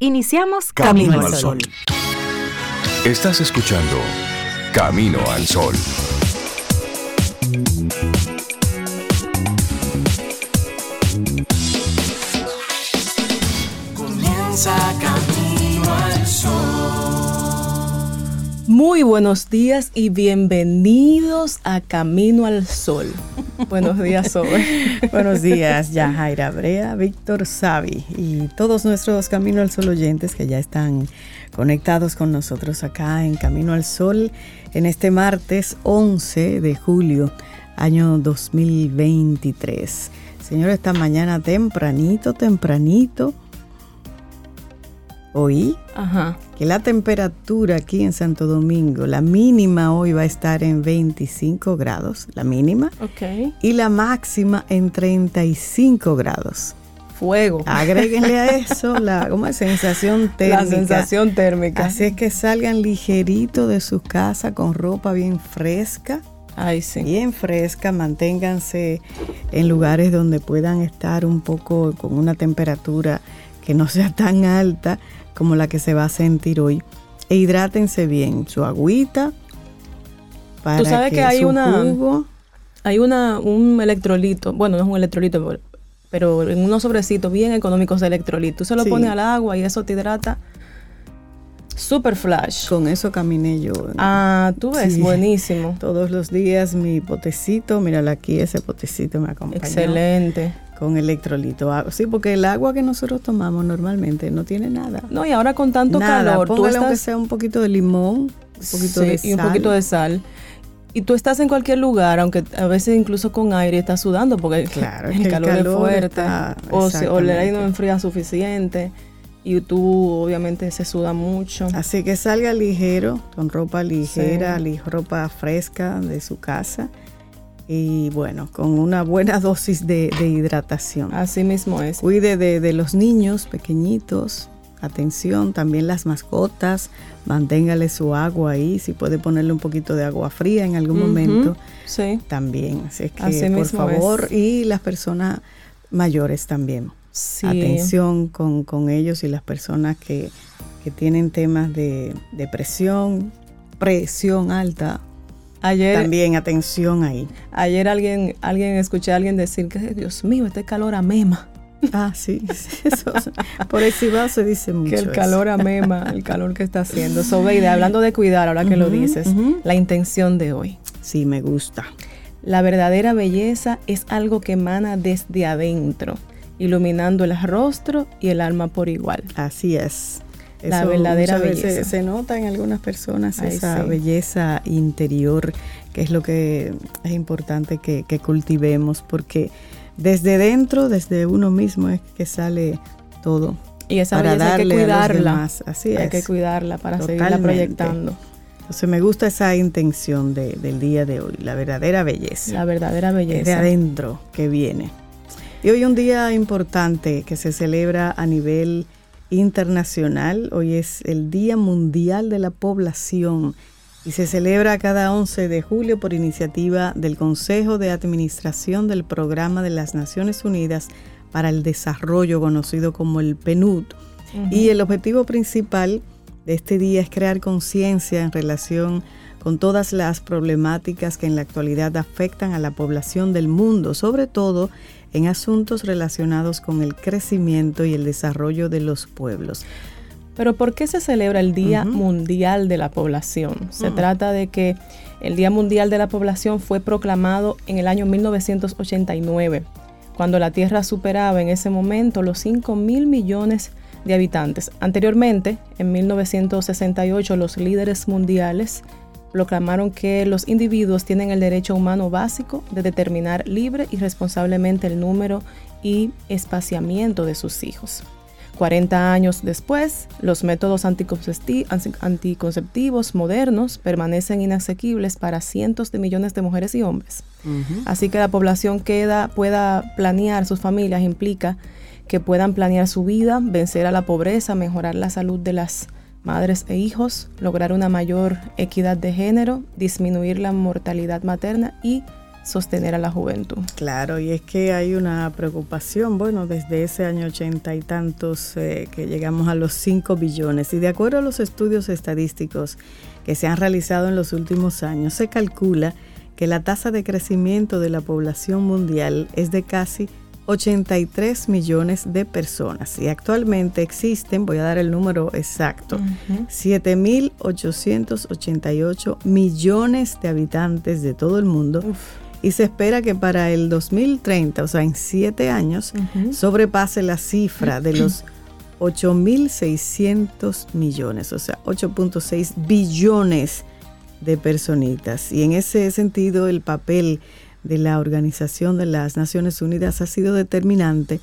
Iniciamos Camino, al Sol. Estás escuchando Camino al Sol. Comienza Camino al Sol. Muy buenos días y bienvenidos a Camino al Sol. Buenos días, Sobe. buenos días, Yajaira Brea, Víctor Savi y todos nuestros Camino al Sol oyentes que ya están conectados con nosotros acá en Camino al Sol en este martes 11 de julio, año 2023. Señor, esta mañana tempranito, tempranito, oí Ajá que la temperatura aquí en Santo Domingo, la mínima hoy va a estar en 25 grados, la mínima, okay. y la máxima en 35 grados. Fuego. Agréguenle a eso la ¿cómo es? sensación térmica. La sensación térmica. Así es que salgan ligerito de su casa con ropa bien fresca. Ay, sí. Bien fresca, manténganse en lugares donde puedan estar un poco con una temperatura que no sea tan alta como la que se va a sentir hoy. E hidrátense bien, su agüita. Para Tú sabes que, hay una hay una un electrolito, bueno, no es un electrolito, pero en unos sobrecitos bien económicos de electrolito. Tú se lo pones al agua y eso te hidrata. Super flash. Con eso caminé yo. Ah, tú ves, buenísimo. Todos los días mi potecito, míralo aquí, ese potecito me acompaña. Excelente con electrolito. Sí, porque el agua que nosotros tomamos normalmente no tiene nada. No, y ahora con tanto calor, póngale tú aunque sea un poquito de limón, un poquito de sal. y un poquito de sal. Y tú estás en cualquier lugar, aunque a veces incluso con aire estás sudando porque claro, el, calor, es fuerte o, o el aire no enfría suficiente y tú obviamente se suda mucho. Así que salga ligero, con ropa ligera, ropa fresca de su casa y bueno, con una buena dosis de, hidratación. Así mismo es. Cuide de, los niños pequeñitos, atención, también las mascotas, manténgale su agua ahí, si puede ponerle un poquito de agua fría en algún momento, sí. también. Así es que, por favor, y las personas mayores también. Atención con, ellos y las personas que, que tienen temas de depresión, presión alta, Ayer, También atención ahí. Ayer alguien, alguien escuché a alguien decir que Dios mío, este calor amema. Ah, sí, eso, por va se dice mucho. Que el calor amema, el calor que está haciendo. Sobeide, hablando de cuidar, ahora que lo dices, la intención de hoy. Sí, me gusta. La verdadera belleza es algo que emana desde adentro, iluminando el rostro y el alma por igual. Así es la verdadera belleza. Se, nota en algunas personas esa belleza interior, que es lo que es importante que, cultivemos, porque desde dentro, desde uno mismo es que sale todo. Y esa belleza hay que cuidarla. Así hay que cuidarla para seguirla proyectando. Entonces me gusta esa intención del día de hoy, la verdadera belleza. La verdadera belleza. de adentro que viene. Y hoy un día importante que se celebra a nivel internacional. Hoy es el Día Mundial de la Población y se celebra cada 11 de julio por iniciativa del Consejo de Administración del Programa de las Naciones Unidas para el Desarrollo, conocido como el PNUD. Y el objetivo principal de este día es crear conciencia en relación con todas las problemáticas que en la actualidad afectan a la población del mundo, sobre todo en asuntos relacionados con el crecimiento y el desarrollo de los pueblos. Pero ¿por qué se celebra el Día Mundial de la Población? Se trata de que el Día Mundial de la Población fue proclamado en el año 1989, cuando la Tierra superaba en ese momento los 5 mil millones de habitantes. Anteriormente, en 1968, los líderes mundiales proclamaron que los individuos tienen el derecho humano básico de determinar libre y responsablemente el número y espaciamiento de sus hijos. 40 años después, los métodos anticonceptivos modernos permanecen inasequibles para cientos de millones de mujeres y hombres. Así que la población que pueda planear sus familias implica que puedan planear su vida, vencer a la pobreza, mejorar la salud de las madres e hijos, lograr una mayor equidad de género, disminuir la mortalidad materna y sostener a la juventud. Claro, y es que hay una preocupación, bueno, desde ese año ochenta y tantos eh, que llegamos a los 5 billones. Y de acuerdo a los estudios estadísticos que se han realizado en los últimos años, se calcula que la tasa de crecimiento de la población mundial es de casi 83 millones de personas y actualmente existen, voy a dar el número exacto, 7.888 millones de habitantes de todo el mundo. Y se espera que para el 2030, o sea, en siete años, sobrepase la cifra de los 8.600 millones, o sea, 8.6 billones de personitas. Y en ese sentido, el papel de la Organización de las Naciones Unidas ha sido determinante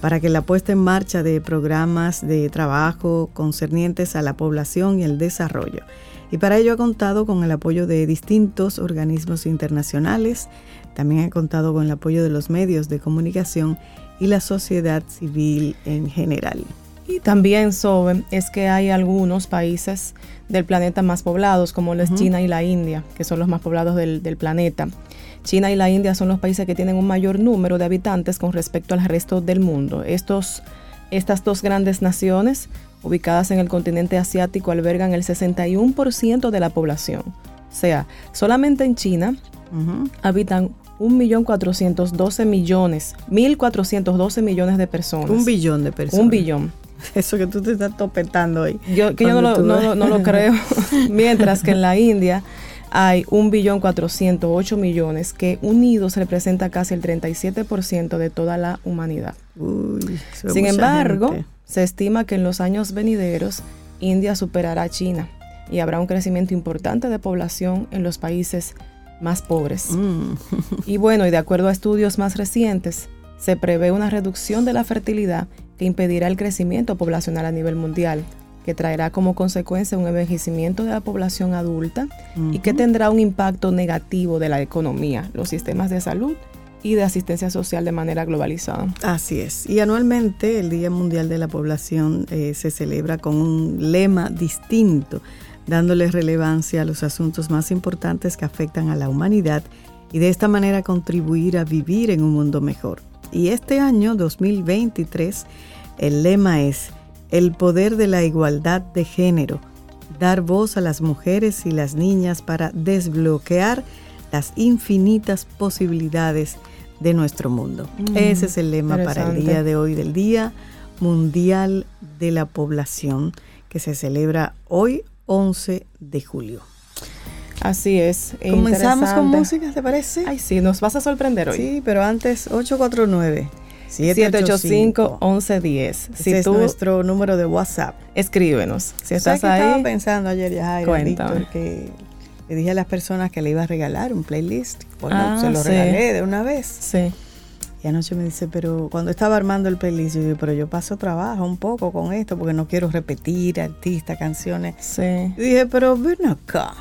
para que la puesta en marcha de programas de trabajo concernientes a la población y el desarrollo. Y para ello ha contado con el apoyo de distintos organismos internacionales, también ha contado con el apoyo de los medios de comunicación y la sociedad civil en general. Y también, Sobe, es que hay algunos países del planeta más poblados, como es China y la India, que son los más poblados del, del planeta. China y la India son los países que tienen un mayor número de habitantes con respecto al resto del mundo. Estos, estas dos grandes naciones, ubicadas en el continente asiático, albergan el 61% de la población. O sea, solamente en China habitan 1.412 millones, 1.412 millones de personas. Un billón de personas. Un billón. Eso que tú te estás topetando hoy. Yo, que yo no lo, no, no lo creo. Mientras que en la India hay 1.408 millones que unidos representa casi el 37% de toda la humanidad. Uy, Sin embargo, gente. se estima que en los años venideros India superará a China y habrá un crecimiento importante de población en los países más pobres. Mm. Y bueno, y de acuerdo a estudios más recientes, se prevé una reducción de la fertilidad que impedirá el crecimiento poblacional a nivel mundial, que traerá como consecuencia un envejecimiento de la población adulta y que tendrá un impacto negativo de la economía, los sistemas de salud y de asistencia social de manera globalizada. Así es. Y anualmente el Día Mundial de la Población eh, se celebra con un lema distinto, dándole relevancia a los asuntos más importantes que afectan a la humanidad y de esta manera contribuir a vivir en un mundo mejor. Y este año 2023 el lema es el poder de la igualdad de género, dar voz a las mujeres y las niñas para desbloquear las infinitas posibilidades de nuestro mundo. Mm, Ese es el lema para el día de hoy, del Día Mundial de la Población, que se celebra hoy 11 de julio. Así es. Comenzamos con música, ¿te parece? Ay, sí, nos vas a sorprender hoy. Sí, pero antes 849 785-1110. Ese Si es tú nuestro número de WhatsApp. escríbenos. Si ¿Sabes estás qué estaba ahí, pensando ayer. Víctor, que le dije a las personas que le iba a regalar un playlist. Ah, se lo sí. regalé de una vez. sí. Y anoche me dice, pero cuando estaba armando el playlist, yo digo, pero yo paso trabajo un poco con esto porque no quiero repetir artistas, canciones. Sí. Y dije, pero ven acá.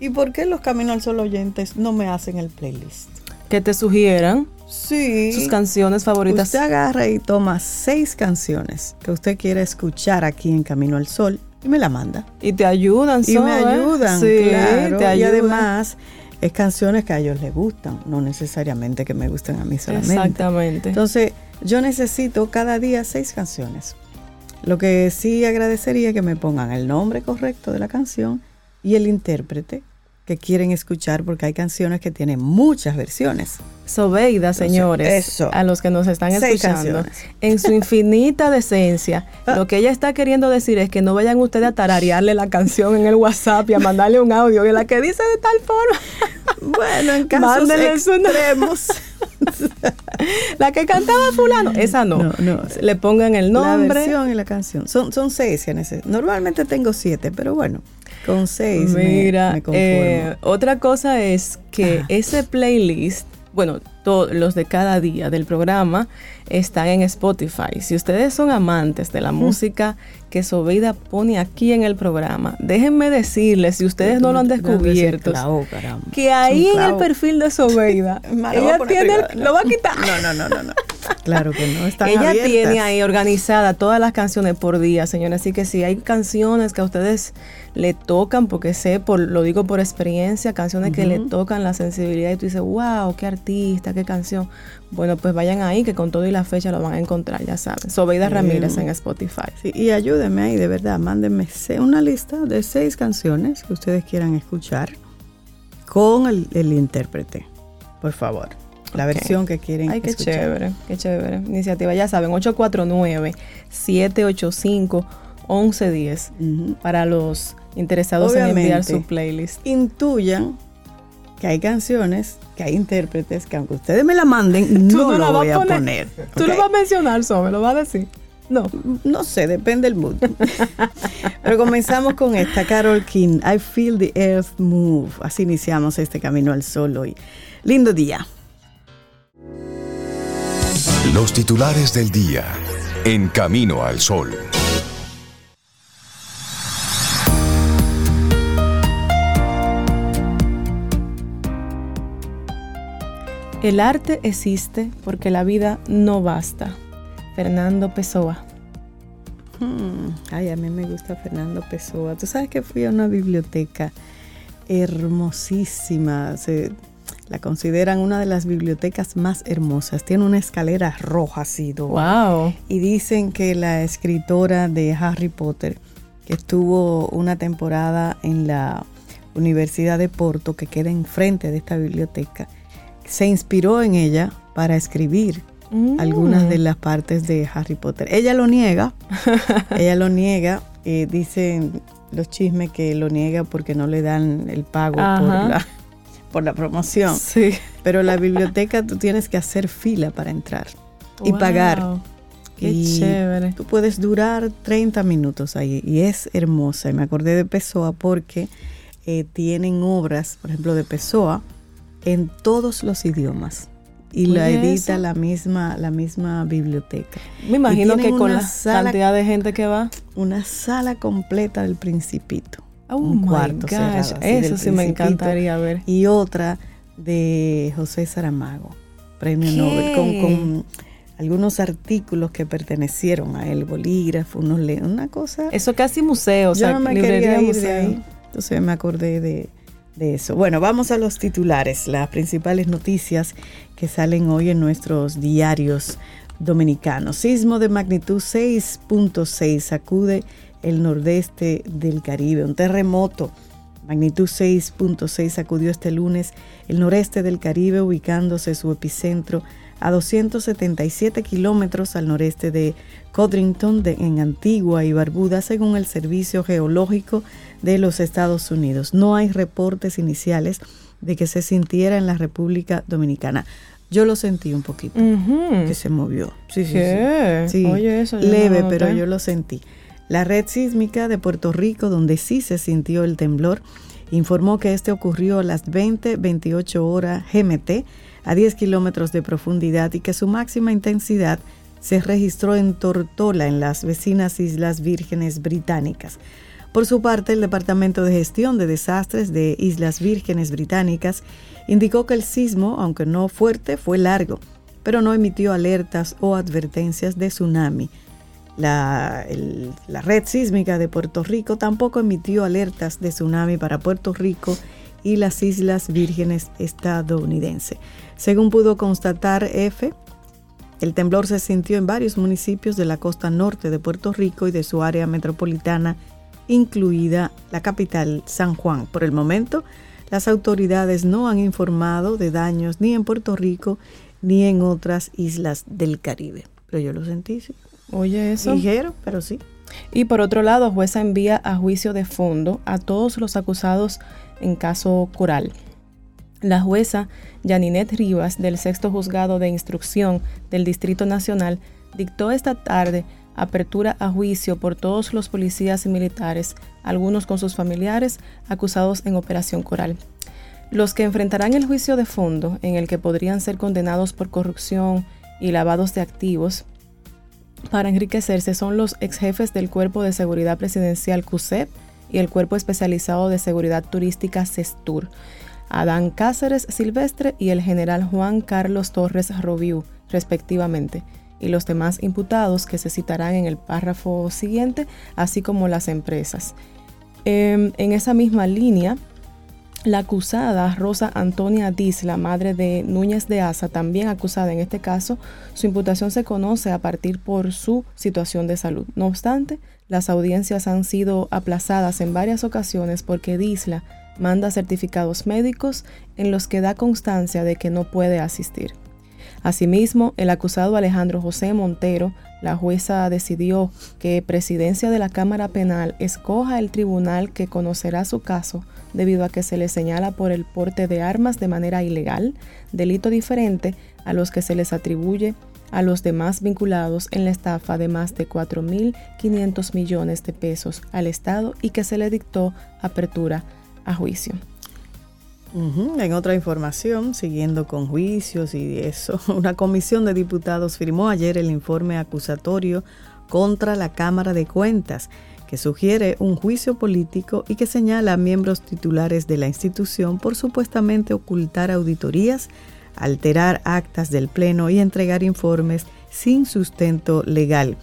¿Y por qué los Camino al Sol oyentes no me hacen el playlist? Que te sugieran Sí. sus canciones favoritas. Usted agarra y toma seis canciones que usted quiera escuchar aquí en Camino al Sol y me la manda. Y te ayudan, Y me ayudan, Sí, claro. te y además es canciones que a ellos les gustan, no necesariamente que me gusten a mí solamente. Exactamente. Entonces, yo necesito cada día seis canciones. Lo que sí agradecería que me pongan el nombre correcto de la canción y el intérprete que quieren escuchar, porque hay canciones que tienen muchas versiones. Sobeida, señores, eso. a los que nos están Seis escuchando, canciones. en su infinita decencia, Ah. lo que ella está queriendo decir es que no vayan ustedes a tararearle la canción en el WhatsApp y a mandarle un audio y la que dice de tal forma. Bueno, en casos extremos. la que cantaba fulano, esa no. No, no. Le pongan el La nombre. versión y la canción. Son, son seis Normalmente tengo siete, pero bueno, con seis me- Mira, me, conformo. eh, otra cosa es que ese playlist, bueno, to- los de cada día del programa están en Spotify. Si ustedes son amantes de la música que Sobeida pone aquí en el programa, déjenme decirles, si ustedes no lo han descubierto, que ahí en el perfil de Sobeida, ella tiene, lo va a quitar. No, no, no, no, no. Claro que no, están Ella abiertas. tiene ahí organizada todas las canciones por día, señora. Así que si hay canciones que a ustedes le tocan, porque sé, por, lo digo por experiencia, canciones que le tocan la sensibilidad y tú dices, wow, qué artista, qué canción. Bueno, pues vayan ahí que con todo y la fecha lo van a encontrar, ya saben. Sobeida Ramírez en Spotify. Sí, y ayúdenme ahí, de verdad, mándenme una lista de seis canciones que ustedes quieran escuchar con el, el intérprete, por favor. La versión que quieren Ay, qué escuchar. chévere, qué chévere. Iniciativa, ya saben, 849-785-1110 Ujú. para los interesados en enviar su playlist. Intuyan que hay canciones, que hay intérpretes, que aunque ustedes me la manden, no, la lo voy a poner. Tú ¿ok? lo vas a mencionar, Sobe, lo vas a decir. No. No sé, depende del mood. Pero comenzamos con esta, Carol King, I Feel the Earth Move. Así iniciamos este camino al sol hoy. Lindo día. Los titulares del día. En Camino al Sol. El arte existe porque la vida no basta. Fernando Pessoa. Hmm, Ay, a mí me gusta Fernando Pessoa. Tú sabes que fui a una biblioteca hermosísima. Se, la consideran una de las bibliotecas más hermosas. Tiene una escalera roja así. Wow. Y dicen que la escritora de Harry Potter, que estuvo una temporada en la Universidad de Porto, que queda enfrente de esta biblioteca, se inspiró en ella para escribir Mm. algunas de las partes de Harry Potter. Ella lo niega, ella lo niega, eh, dicen los chismes que lo niega porque no le dan el pago por la, por la promoción. Sí. Pero la biblioteca tú tienes que hacer fila para entrar y Wow. pagar. Qué Y chévere. Tú puedes durar 30 minutos ahí y es hermosa. Y me acordé de Pessoa porque eh, tienen obras, por ejemplo, de Pessoa en todos los idiomas. Y la Oye, edita eso. la misma, la misma biblioteca. Me imagino que con la sala- cantidad de gente que va. Una sala completa del Principito. Oh un cuarto gosh, cerrado Eso sí me encantaría ver. Y otra de José Saramago, premio ¿Qué? Nobel, con, con algunos artículos que pertenecieron a él, bolígrafo, unos una cosa. Eso casi museo, o Yo sea, no me librería quería ir museo. de ahí. Entonces me acordé de, de eso. Bueno, vamos a los titulares, las principales noticias que salen hoy en nuestros diarios dominicanos. Sismo de magnitud 6.6 sacude el nordeste del Caribe. Un terremoto magnitud 6.6 sacudió este lunes el noreste del Caribe, ubicándose su epicentro a 277 kilómetros al noreste de Codrington, en Antigua y Barbuda, según el Servicio Geológico de los Estados Unidos. No hay reportes iniciales de que se sintiera en la República Dominicana. Yo lo sentí un poquito, que se movió. Sí, sí, sí. Oye, eso no leve, pero yo lo sentí. La red sísmica de Puerto Rico, donde sí se sintió el temblor, informó que este ocurrió a las 20-28 horas GMT, a 10 kilómetros de profundidad, y que su máxima intensidad se registró en Tortola, en las vecinas Islas Vírgenes Británicas. Por su parte, el Departamento de Gestión de Desastres de Islas Vírgenes Británicas indicó que el sismo, aunque no fuerte, fue largo, pero no emitió alertas o advertencias de tsunami. La, red sísmica de Puerto Rico tampoco emitió alertas de tsunami para Puerto Rico y las Islas Vírgenes estadounidenses. Según pudo constatar F, el temblor se sintió en varios municipios de la costa norte de Puerto Rico y de su área metropolitana, incluida la capital San Juan. Por el momento, las autoridades no han informado de daños ni en Puerto Rico ni en otras islas del Caribe. Pero yo lo sentí, sí. Oye, eso. Ligero, pero sí. Y por otro lado, jueza envía a juicio de fondo a todos los acusados en caso Coral. La jueza Yaninet Rivas del sexto juzgado de instrucción del Distrito Nacional dictó esta tarde apertura a juicio por todos los policías y militares, algunos con sus familiares, acusados en Operación Coral. Los que enfrentarán el juicio de fondo, en el que podrían ser condenados por corrupción y lavados de activos, para enriquecerse son los ex jefes del Cuerpo de Seguridad Presidencial CUSEP y el Cuerpo Especializado de Seguridad Turística CESTUR, Adán Cáceres Silvestre y el general Juan Carlos Torres Robiú, respectivamente, y los demás imputados que se citarán en el párrafo siguiente, así como las empresas. Em, en esa misma línea, la acusada Rosa Antonia Disla, madre de Núñez de Asa, también acusada en este caso, su imputación se conoce a partir por su situación de salud. No obstante, las audiencias han sido aplazadas en varias ocasiones porque Disla manda certificados médicos en los que da constancia de que no puede asistir. Asimismo, el acusado Alejandro José Montero, la jueza decidió que presidencia de la Cámara Penal escoja el tribunal que conocerá su caso debido a que se le señala por el porte de armas de manera ilegal, delito diferente a los que se les atribuye a los demás vinculados en la estafa de más de 4.500 millones de pesos al Estado y que se le dictó apertura a juicio. En otra información, siguiendo con juicios y eso, una comisión de diputados firmó ayer el informe acusatorio contra la Cámara de Cuentas, que sugiere un juicio político y que señala a miembros titulares de la institución por supuestamente ocultar auditorías, alterar actas del Pleno y entregar informes sin sustento legal.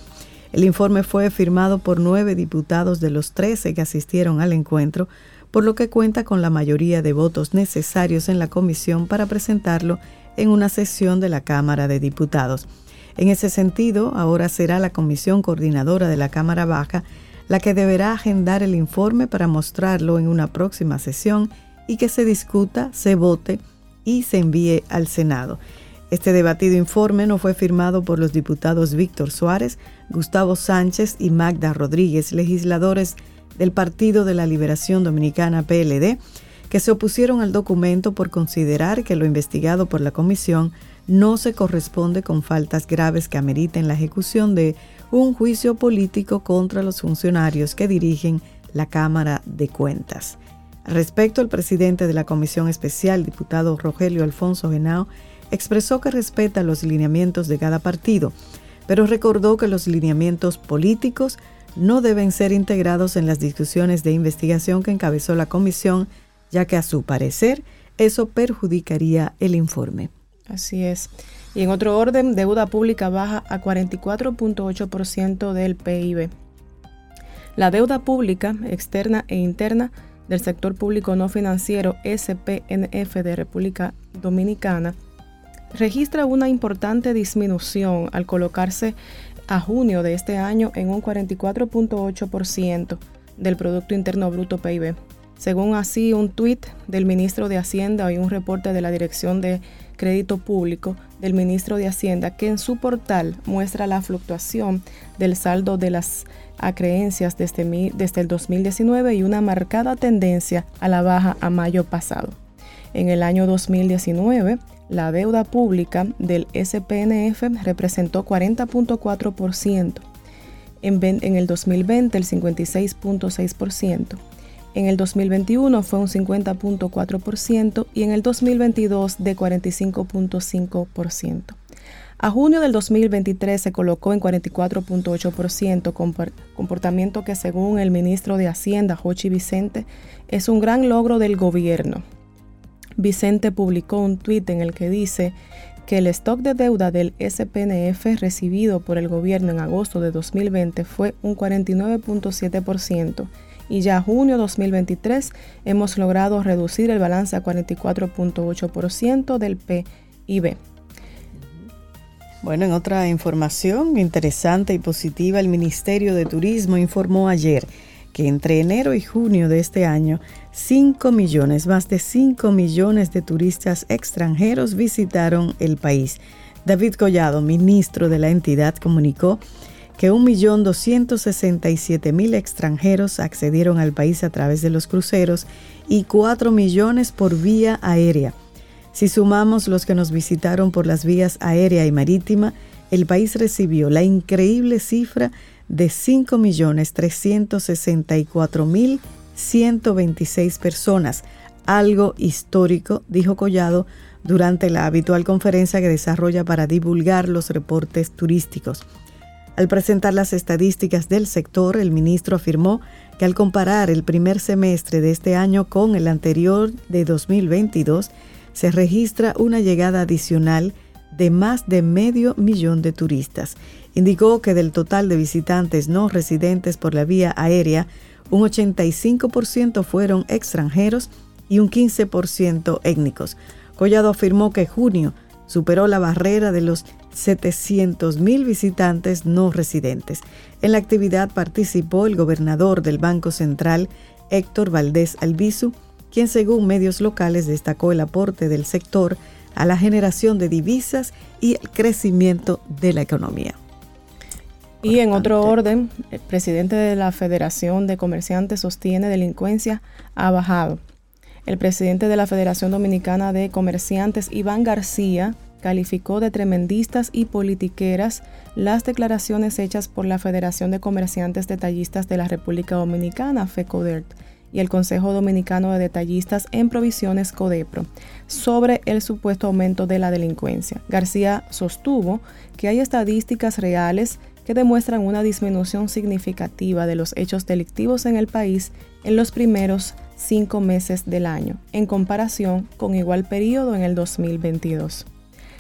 El informe fue firmado por nueve diputados de los trece que asistieron al encuentro, por lo que cuenta con la mayoría de votos necesarios en la comisión para presentarlo en una sesión de la Cámara de Diputados. En ese sentido, ahora será la comisión coordinadora de la Cámara Baja la que deberá agendar el informe para mostrarlo en una próxima sesión y que se discuta, se vote y se envíe al Senado. Este debatido informe no fue firmado por los diputados Víctor Suárez, Gustavo Sánchez y Magda Rodríguez, legisladores del Partido de la Liberación Dominicana PLD, que se opusieron al documento por considerar que lo investigado por la comisión no se corresponde con faltas graves que ameriten la ejecución de un juicio político contra los funcionarios que dirigen la Cámara de Cuentas. Al respecto, el presidente de la Comisión Especial, diputado Rogelio Alfonso Genao, expresó que respeta los lineamientos de cada partido, pero recordó que los lineamientos políticos no deben ser integrados en las discusiones de investigación que encabezó la comisión, ya que a su parecer eso perjudicaría el informe. Así es. Y en otro orden, deuda pública baja a 44.8% del PIB. La deuda pública externa e interna del sector público no financiero SPNF de República Dominicana registra una importante disminución al colocarse a junio de este año en un 44.8% del Producto Interno Bruto PIB. Según así un tuit del ministro de Hacienda y un reporte de la Dirección de Crédito Público del ministro de Hacienda que en su portal muestra la fluctuación del saldo de las acreencias desde, desde el 2019 y una marcada tendencia a la baja a mayo pasado. En el año 2019, la deuda pública del SPNF representó 40.4%, en, el 2020 el 56.6%, en el 2021 fue un 50.4% y en el 2022 de 45.5%. A junio del 2023 se colocó en 44.8%, comportamiento que según el ministro de Hacienda, Jochi Vicente, es un gran logro del gobierno. Vicente publicó un tuit en el que dice que el stock de deuda del SPNF recibido por el gobierno en agosto de 2020 fue un 49.7% y ya junio 2023 hemos logrado reducir el balance a 44.8% del PIB. Bueno, en otra información interesante y positiva, el Ministerio de Turismo informó ayer que entre enero y junio de este año, 5 millones, más de 5 millones de turistas extranjeros visitaron el país. David Collado, ministro de la entidad, comunicó que 1.267.000 extranjeros accedieron al país a través de los cruceros y 4 millones por vía aérea. Si sumamos los que nos visitaron por las vías aérea y marítima, el país recibió la increíble cifra de 5.364.126 personas, algo histórico, dijo Collado durante la habitual conferencia que desarrolla para divulgar los reportes turísticos. Al presentar las estadísticas del sector, el ministro afirmó que al comparar el primer semestre de este año con el anterior de 2022, se registra una llegada adicional de más de medio millón de turistas. Indicó que del total de visitantes no residentes por la vía aérea, un 85% fueron extranjeros y un 15% étnicos. Collado afirmó que junio superó la barrera de los 700 mil visitantes no residentes. En la actividad participó el gobernador del Banco Central, Héctor Valdés Albizu, quien según medios locales destacó el aporte del sector a la generación de divisas y el crecimiento de la economía. Y en otro orden, el presidente de la Federación de Comerciantes sostiene delincuencia ha bajado. El presidente de la Federación Dominicana de Comerciantes, Iván García, calificó de tremendistas y politiqueras las declaraciones hechas por la Federación de Comerciantes Detallistas de la República Dominicana, FECODERT, y el Consejo Dominicano de Detallistas en Provisiones CODEPRO sobre el supuesto aumento de la delincuencia. García sostuvo que hay estadísticas reales que demuestran una disminución significativa de los hechos delictivos en el país en los primeros cinco meses del año, en comparación con igual periodo en el 2022.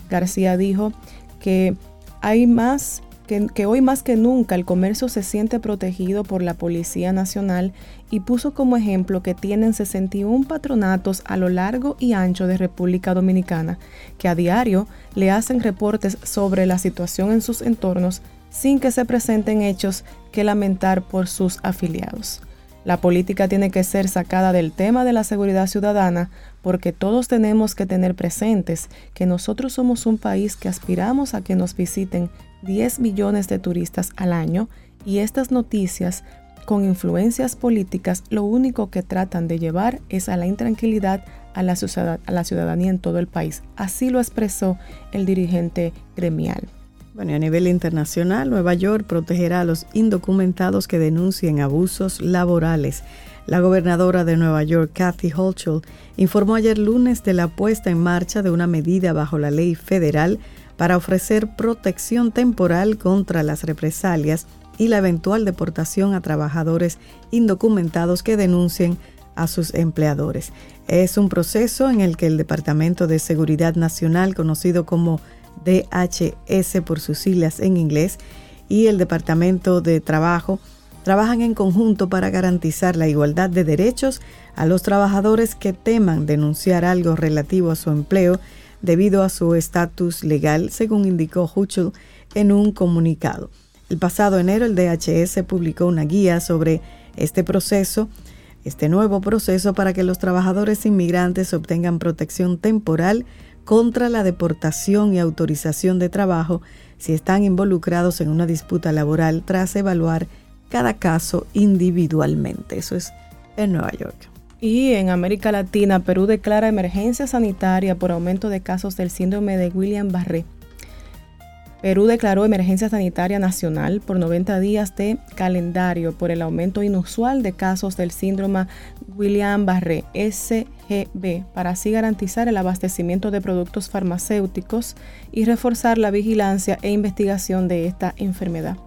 García dijo que hay más que, hoy más que nunca el comercio se siente protegido por la Policía Nacional y puso como ejemplo que tienen 61 patronatos a lo largo y ancho de República Dominicana, que a diario le hacen reportes sobre la situación en sus entornos sin que se presenten hechos que lamentar por sus afiliados. La política tiene que ser sacada del tema de la seguridad ciudadana porque todos tenemos que tener presentes que nosotros somos un país que aspiramos a que nos visiten 10 millones de turistas al año y estas noticias con influencias políticas lo único que tratan de llevar es a la intranquilidad a la, ciudadanía en todo el país. Así lo expresó el dirigente gremial. Bueno, a nivel internacional, Nueva York protegerá a los indocumentados que denuncien abusos laborales. La gobernadora de Nueva York, Kathy Hochul, informó ayer lunes de la puesta en marcha de una medida bajo la ley federal para ofrecer protección temporal contra las represalias y la eventual deportación a trabajadores indocumentados que denuncien a sus empleadores. Es un proceso en el que el Departamento de Seguridad Nacional, conocido como DHS por sus siglas en inglés, y el Departamento de Trabajo trabajan en conjunto para garantizar la igualdad de derechos a los trabajadores que teman denunciar algo relativo a su empleo debido a su estatus legal, según indicó Huchel en un comunicado. El pasado enero el DHS publicó una guía sobre este proceso, este nuevo proceso para que los trabajadores inmigrantes obtengan protección temporal contra la deportación y autorización de trabajo si están involucrados en una disputa laboral tras evaluar cada caso individualmente. Eso es en Nueva York. Y en América Latina, Perú declara emergencia sanitaria por aumento de casos del síndrome de William Barré. Perú declaró emergencia sanitaria nacional por 90 días de calendario por el aumento inusual de casos del síndrome William Barré SGB para así garantizar el abastecimiento de productos farmacéuticos y reforzar la vigilancia e investigación de esta enfermedad.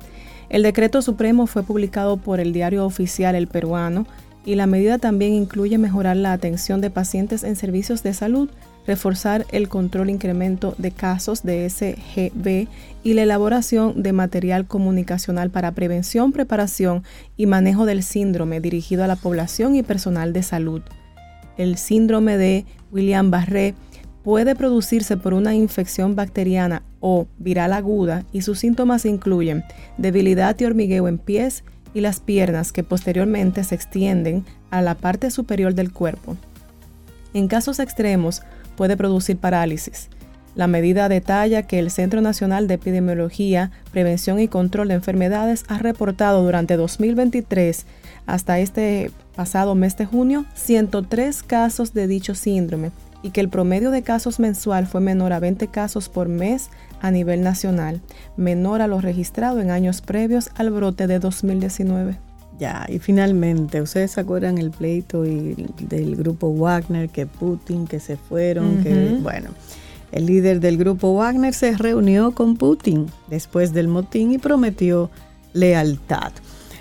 El decreto supremo fue publicado por el diario oficial El Peruano y la medida también incluye mejorar la atención de pacientes en servicios de salud reforzar el control incremento de casos de SGB y la elaboración de material comunicacional para prevención, preparación y manejo del síndrome dirigido a la población y personal de salud. El síndrome de William Barré puede producirse por una infección bacteriana o viral aguda y sus síntomas incluyen debilidad y hormigueo en pies y las piernas que posteriormente se extienden a la parte superior del cuerpo. En casos extremos, puede producir parálisis. La medida detalla que el Centro Nacional de Epidemiología, Prevención y Control de Enfermedades ha reportado durante 2023 hasta este pasado mes de junio 103 casos de dicho síndrome y que el promedio de casos mensual fue menor a 20 casos por mes a nivel nacional, menor a lo registrado en años previos al brote de 2019. Ya, y finalmente, ¿ustedes se acuerdan el pleito y, del grupo Wagner, que Putin, que se fueron, que, bueno, el líder del grupo Wagner se reunió con Putin después del motín y prometió lealtad.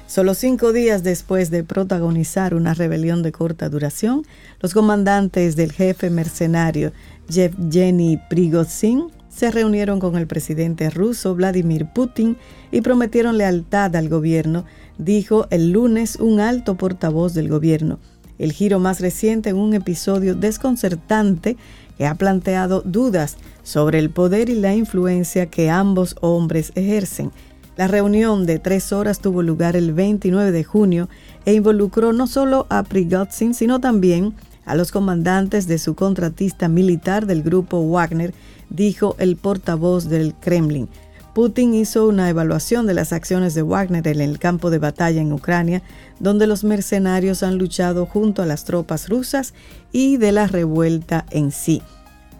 Solo cinco días después de protagonizar una rebelión de corta duración, los comandantes del jefe mercenario Yevgeny Prigozhin se reunieron con el presidente ruso Vladimir Putin y prometieron lealtad al gobierno, dijo el lunes un alto portavoz del gobierno. El giro más reciente en un episodio desconcertante que ha planteado dudas sobre el poder y la influencia que ambos hombres ejercen. La reunión de tres horas tuvo lugar el 29 de junio e involucró no solo a Prigozhin, sino también a los comandantes de su contratista militar del grupo Wagner, dijo el portavoz del Kremlin. Putin hizo una evaluación de las acciones de Wagner en el campo de batalla en Ucrania, donde los mercenarios han luchado junto a las tropas rusas y de la revuelta en sí.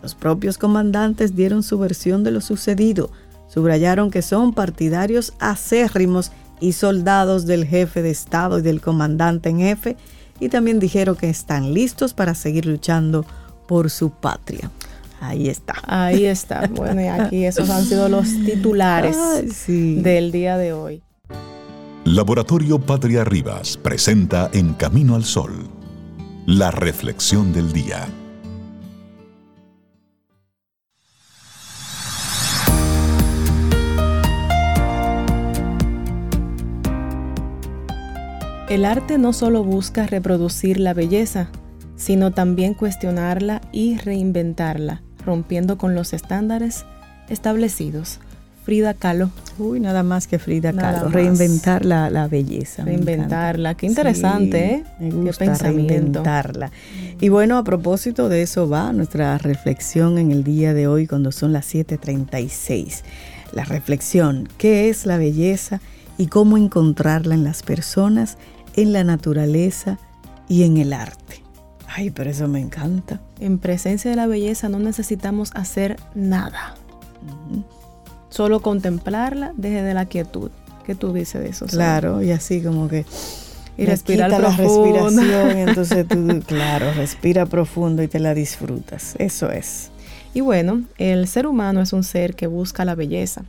Los propios comandantes dieron su versión de lo sucedido, subrayaron que son partidarios acérrimos y soldados del jefe de Estado y del comandante en jefe, y también dijeron que están listos para seguir luchando por su patria. Ahí está. Ahí está. Bueno, y aquí esos han sido los titulares del día de hoy. Laboratorio Patria Rivas presenta En Camino al Sol, la reflexión del día. El arte no solo busca reproducir la belleza, sino también cuestionarla y reinventarla rompiendo con los estándares establecidos. Frida Kahlo. Uy, nada más que Frida Kahlo. Reinventar la, belleza. Reinventarla. Qué interesante, ¿eh? Me gusta Qué reinventarla. Y bueno, a propósito de eso va nuestra reflexión en el día de hoy cuando son las 7.36. La reflexión, ¿qué es la belleza y cómo encontrarla en las personas, en la naturaleza y en el arte? Ay, pero eso me encanta. En presencia de la belleza no necesitamos hacer nada. Solo contemplarla desde la quietud. ¿Qué tú dices de eso? Claro, y así como que y respirar la respiración, entonces tú, claro, respira profundo y te la disfrutas. Eso es. Y bueno, el ser humano es un ser que busca la belleza.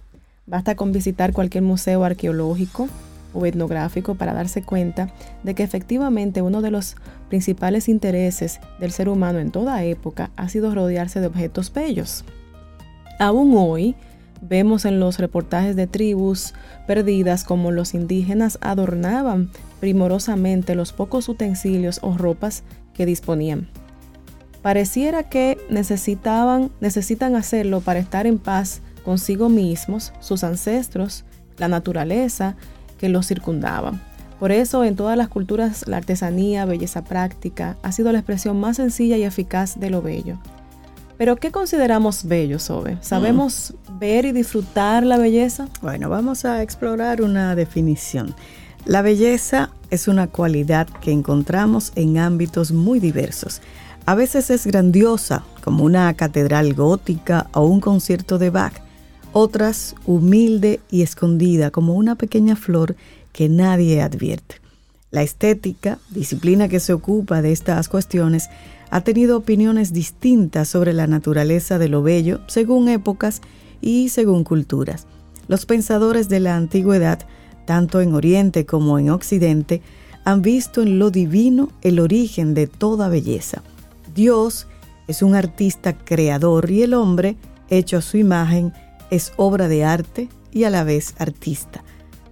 Basta con visitar cualquier museo arqueológico, o etnográfico para darse cuenta de que efectivamente uno de los principales intereses del ser humano en toda época ha sido rodearse de objetos bellos. Aún hoy vemos en los reportajes de tribus perdidas como los indígenas adornaban primorosamente los pocos utensilios o ropas que disponían. Pareciera que necesitaban, necesitan hacerlo para estar en paz consigo mismos, sus ancestros, la naturaleza que los circundaban. Por eso en todas las culturas la artesanía, belleza práctica, ha sido la expresión más sencilla y eficaz de lo bello. Pero ¿qué consideramos bello, Sobe? ¿Sabemos ver y disfrutar la belleza? Bueno, vamos a explorar una definición. La belleza es una cualidad que encontramos en ámbitos muy diversos. A veces es grandiosa, como una catedral gótica o un concierto de Bach otras humilde y escondida como una pequeña flor que nadie advierte. La estética, disciplina que se ocupa de estas cuestiones, ha tenido opiniones distintas sobre la naturaleza de lo bello según épocas y según culturas. Los pensadores de la antigüedad, tanto en Oriente como en Occidente, han visto en lo divino el origen de toda belleza. Dios es un artista creador y el hombre, hecho a su imagen, es obra de arte y a la vez artista.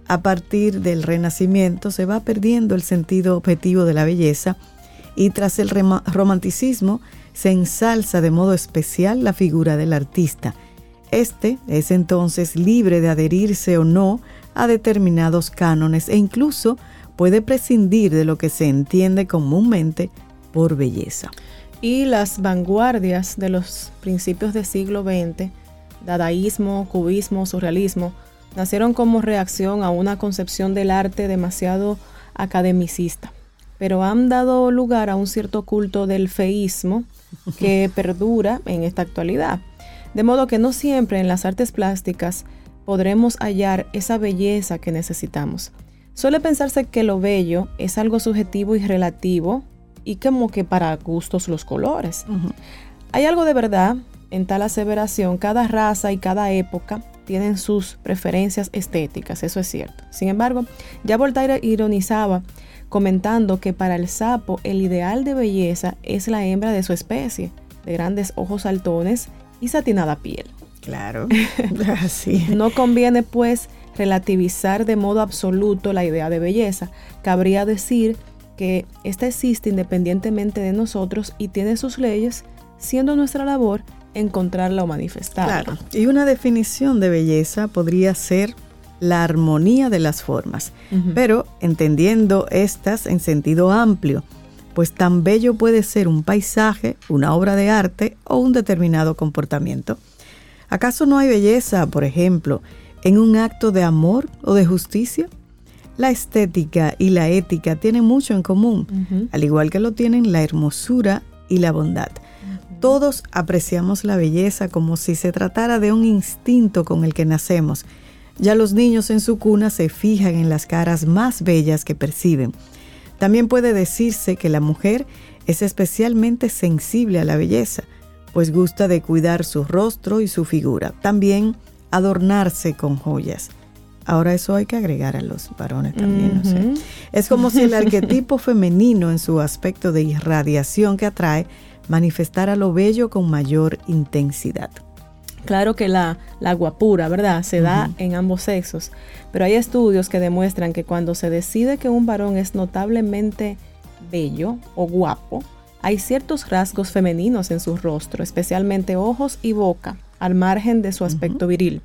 A partir del Renacimiento se va perdiendo el sentido objetivo de la belleza y tras el romanticismo se ensalza de modo especial la figura del artista. Este es entonces libre de adherirse o no a determinados cánones e incluso puede prescindir de lo que se entiende comúnmente por belleza. Y las vanguardias de los principios del siglo XX dadaísmo, cubismo, surrealismo, nacieron como reacción a una concepción del arte demasiado academicista, pero han dado lugar a un cierto culto del feísmo que perdura en esta actualidad. De modo que no siempre en las artes plásticas podremos hallar esa belleza que necesitamos. Suele pensarse que lo bello es algo subjetivo y relativo y como que para gustos los colores. Hay algo de verdad en tal aseveración, cada raza y cada época tienen sus preferencias estéticas, eso es cierto. Sin embargo, ya Voltaire ironizaba comentando que para el sapo el ideal de belleza es la hembra de su especie, de grandes ojos saltones y satinada piel. Claro, así. no conviene pues relativizar de modo absoluto la idea de belleza. Cabría decir que ésta existe independientemente de nosotros y tiene sus leyes, siendo nuestra labor encontrarla o manifestarla. Claro. Y una definición de belleza podría ser la armonía de las formas, pero entendiendo estas en sentido amplio, pues tan bello puede ser un paisaje, una obra de arte o un determinado comportamiento. ¿Acaso no hay belleza, por ejemplo, en un acto de amor o de justicia? La estética y la ética tienen mucho en común, al igual que lo tienen la hermosura y la bondad. Todos apreciamos la belleza como si se tratara de un instinto con el que nacemos. Ya los niños en su cuna se fijan en las caras más bellas que perciben. También puede decirse que la mujer es especialmente sensible a la belleza, pues gusta de cuidar su rostro y su figura. También adornarse con joyas. Ahora eso hay que agregar a los varones también. Es como si el arquetipo femenino en su aspecto de irradiación que atrae manifestar a lo bello con mayor intensidad. Claro que la, la guapura, ¿verdad? Se da en ambos sexos, pero hay estudios que demuestran que cuando se decide que un varón es notablemente bello o guapo, hay ciertos rasgos femeninos en su rostro, especialmente ojos y boca, al margen de su aspecto viril.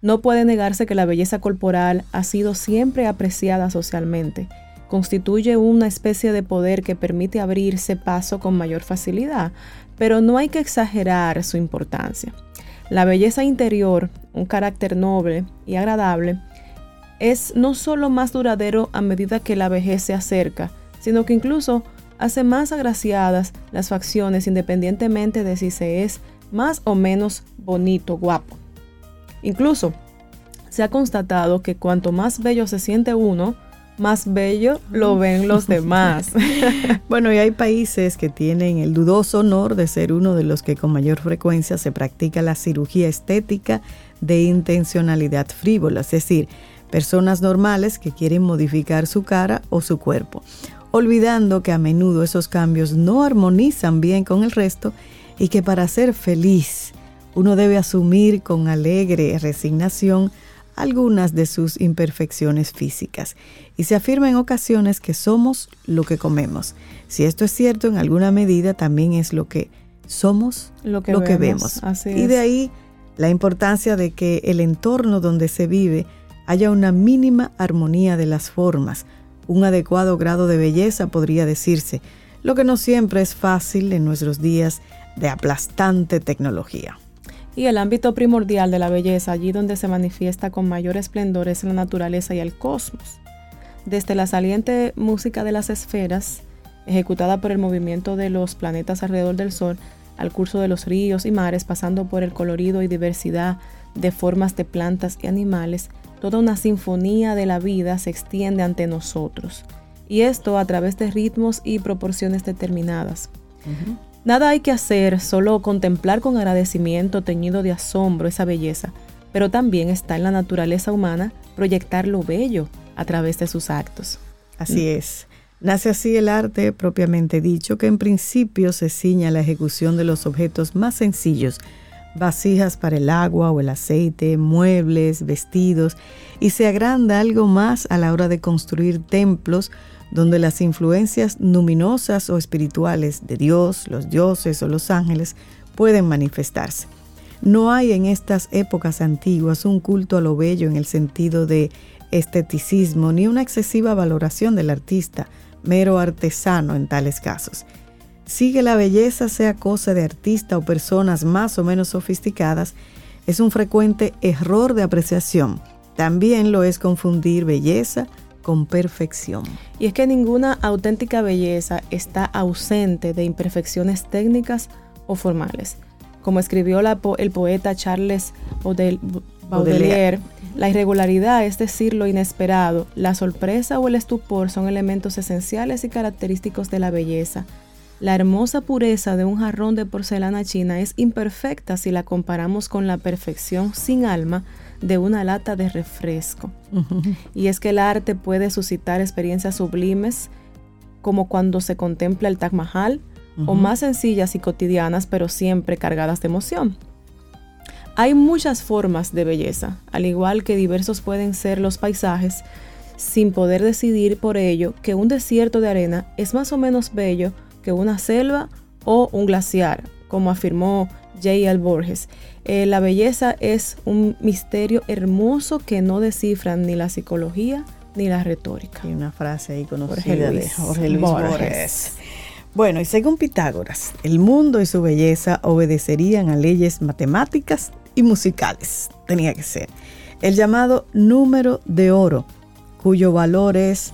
No puede negarse que la belleza corporal ha sido siempre apreciada socialmente constituye una especie de poder que permite abrirse paso con mayor facilidad, pero no hay que exagerar su importancia. La belleza interior, un carácter noble y agradable, es no solo más duradero a medida que la vejez se acerca, sino que incluso hace más agraciadas las facciones independientemente de si se es más o menos bonito, guapo. Incluso se ha constatado que cuanto más bello se siente uno, más bello lo ven los demás. bueno, y hay países que tienen el dudoso honor de ser uno de los que con mayor frecuencia se practica la cirugía estética de intencionalidad frívola, es decir, personas normales que quieren modificar su cara o su cuerpo, olvidando que a menudo esos cambios no armonizan bien con el resto y que para ser feliz uno debe asumir con alegre resignación algunas de sus imperfecciones físicas y se afirma en ocasiones que somos lo que comemos. Si esto es cierto, en alguna medida también es lo que somos lo que, vemos. y de ahí la importancia de que el entorno donde se vive haya una mínima armonía de las formas, un adecuado grado de belleza podría decirse, lo que no siempre es fácil en nuestros días de aplastante tecnología y el ámbito primordial de la belleza, allí donde se manifiesta con mayor esplendor, es la naturaleza y el cosmos. Desde la saliente música de las esferas, ejecutada por el movimiento de los planetas alrededor del Sol, al curso de los ríos y mares, pasando por el colorido y diversidad de formas de plantas y animales, toda una sinfonía de la vida se extiende ante nosotros. Y esto a través de ritmos y proporciones determinadas. Nada hay que hacer, solo contemplar con agradecimiento teñido de asombro esa belleza, pero también está en la naturaleza humana proyectar lo bello a través de sus actos. Así es. Nace así el arte propiamente dicho, que en principio se ciña a la ejecución de los objetos más sencillos, vasijas para el agua o el aceite, muebles, vestidos, y se agranda algo más a la hora de construir templos donde las influencias luminosas o espirituales de Dios, los dioses o los ángeles pueden manifestarse. No hay en estas épocas antiguas un culto a lo bello en el sentido de esteticismo ni una excesiva valoración del artista, mero artesano en tales casos. Sí que la belleza sea cosa de artista o personas más o menos sofisticadas, es un frecuente error de apreciación. También lo es confundir belleza con perfección. Y es que ninguna auténtica belleza está ausente de imperfecciones técnicas o formales. Como escribió el poeta Charles Baudelaire, la irregularidad, es decir, lo inesperado, la sorpresa o el estupor son elementos esenciales y característicos de la belleza. La hermosa pureza de un jarrón de porcelana china es imperfecta si la comparamos con la perfección sin alma de una lata de refresco. Y es que el arte puede suscitar experiencias sublimes, como cuando se contempla el Taj Mahal, o más sencillas y cotidianas, pero siempre cargadas de emoción. Hay muchas formas de belleza, al igual que diversos pueden ser los paisajes, sin poder decidir por ello que un desierto de arena es más o menos bello que una selva o un glaciar, como afirmó J. L. Borges. Eh, la belleza es un misterio hermoso que no descifran ni la psicología ni la retórica. Hay una frase ahí conocida de Jorge Luis Borges. Bueno, y según Pitágoras, el mundo y su belleza obedecerían a leyes matemáticas y musicales. Tenía que ser. El llamado número de oro, cuyo valor es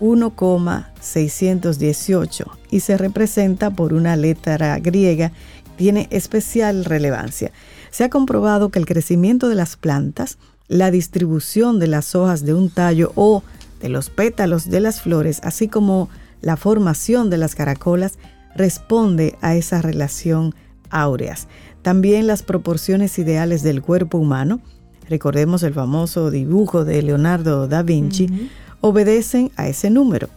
1,618 y se representa por una letra griega, tiene especial relevancia. Se ha comprobado que el crecimiento de las plantas, la distribución de las hojas de un tallo o de los pétalos de las flores, así como la formación de las caracolas responde a esa relación áureas. También las proporciones ideales del cuerpo humano, recordemos el famoso dibujo de Leonardo da Vinci, obedecen a ese número.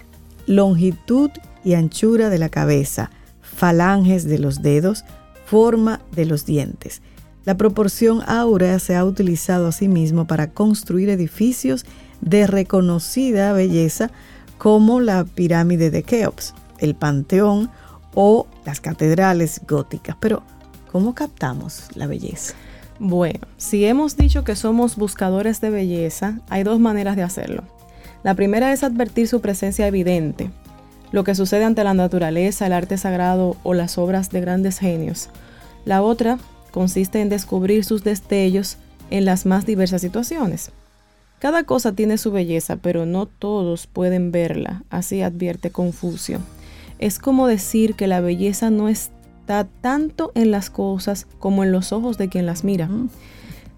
Longitud y anchura de la cabeza, falanges de los dedos, forma de los dientes. La proporción áurea se ha utilizado asimismo para construir edificios de reconocida belleza como la pirámide de Keops, el Panteón o las catedrales góticas. Pero, ¿cómo captamos la belleza? Bueno, si hemos dicho que somos buscadores de belleza, hay dos maneras de hacerlo. La primera es advertir su presencia evidente, lo que sucede ante la naturaleza, el arte sagrado o las obras de grandes genios. La otra consiste en descubrir sus destellos en las más diversas situaciones. Cada cosa tiene su belleza, pero no todos pueden verla, así advierte Confucio. Es como decir que la belleza no está tanto en las cosas como en los ojos de quien las mira.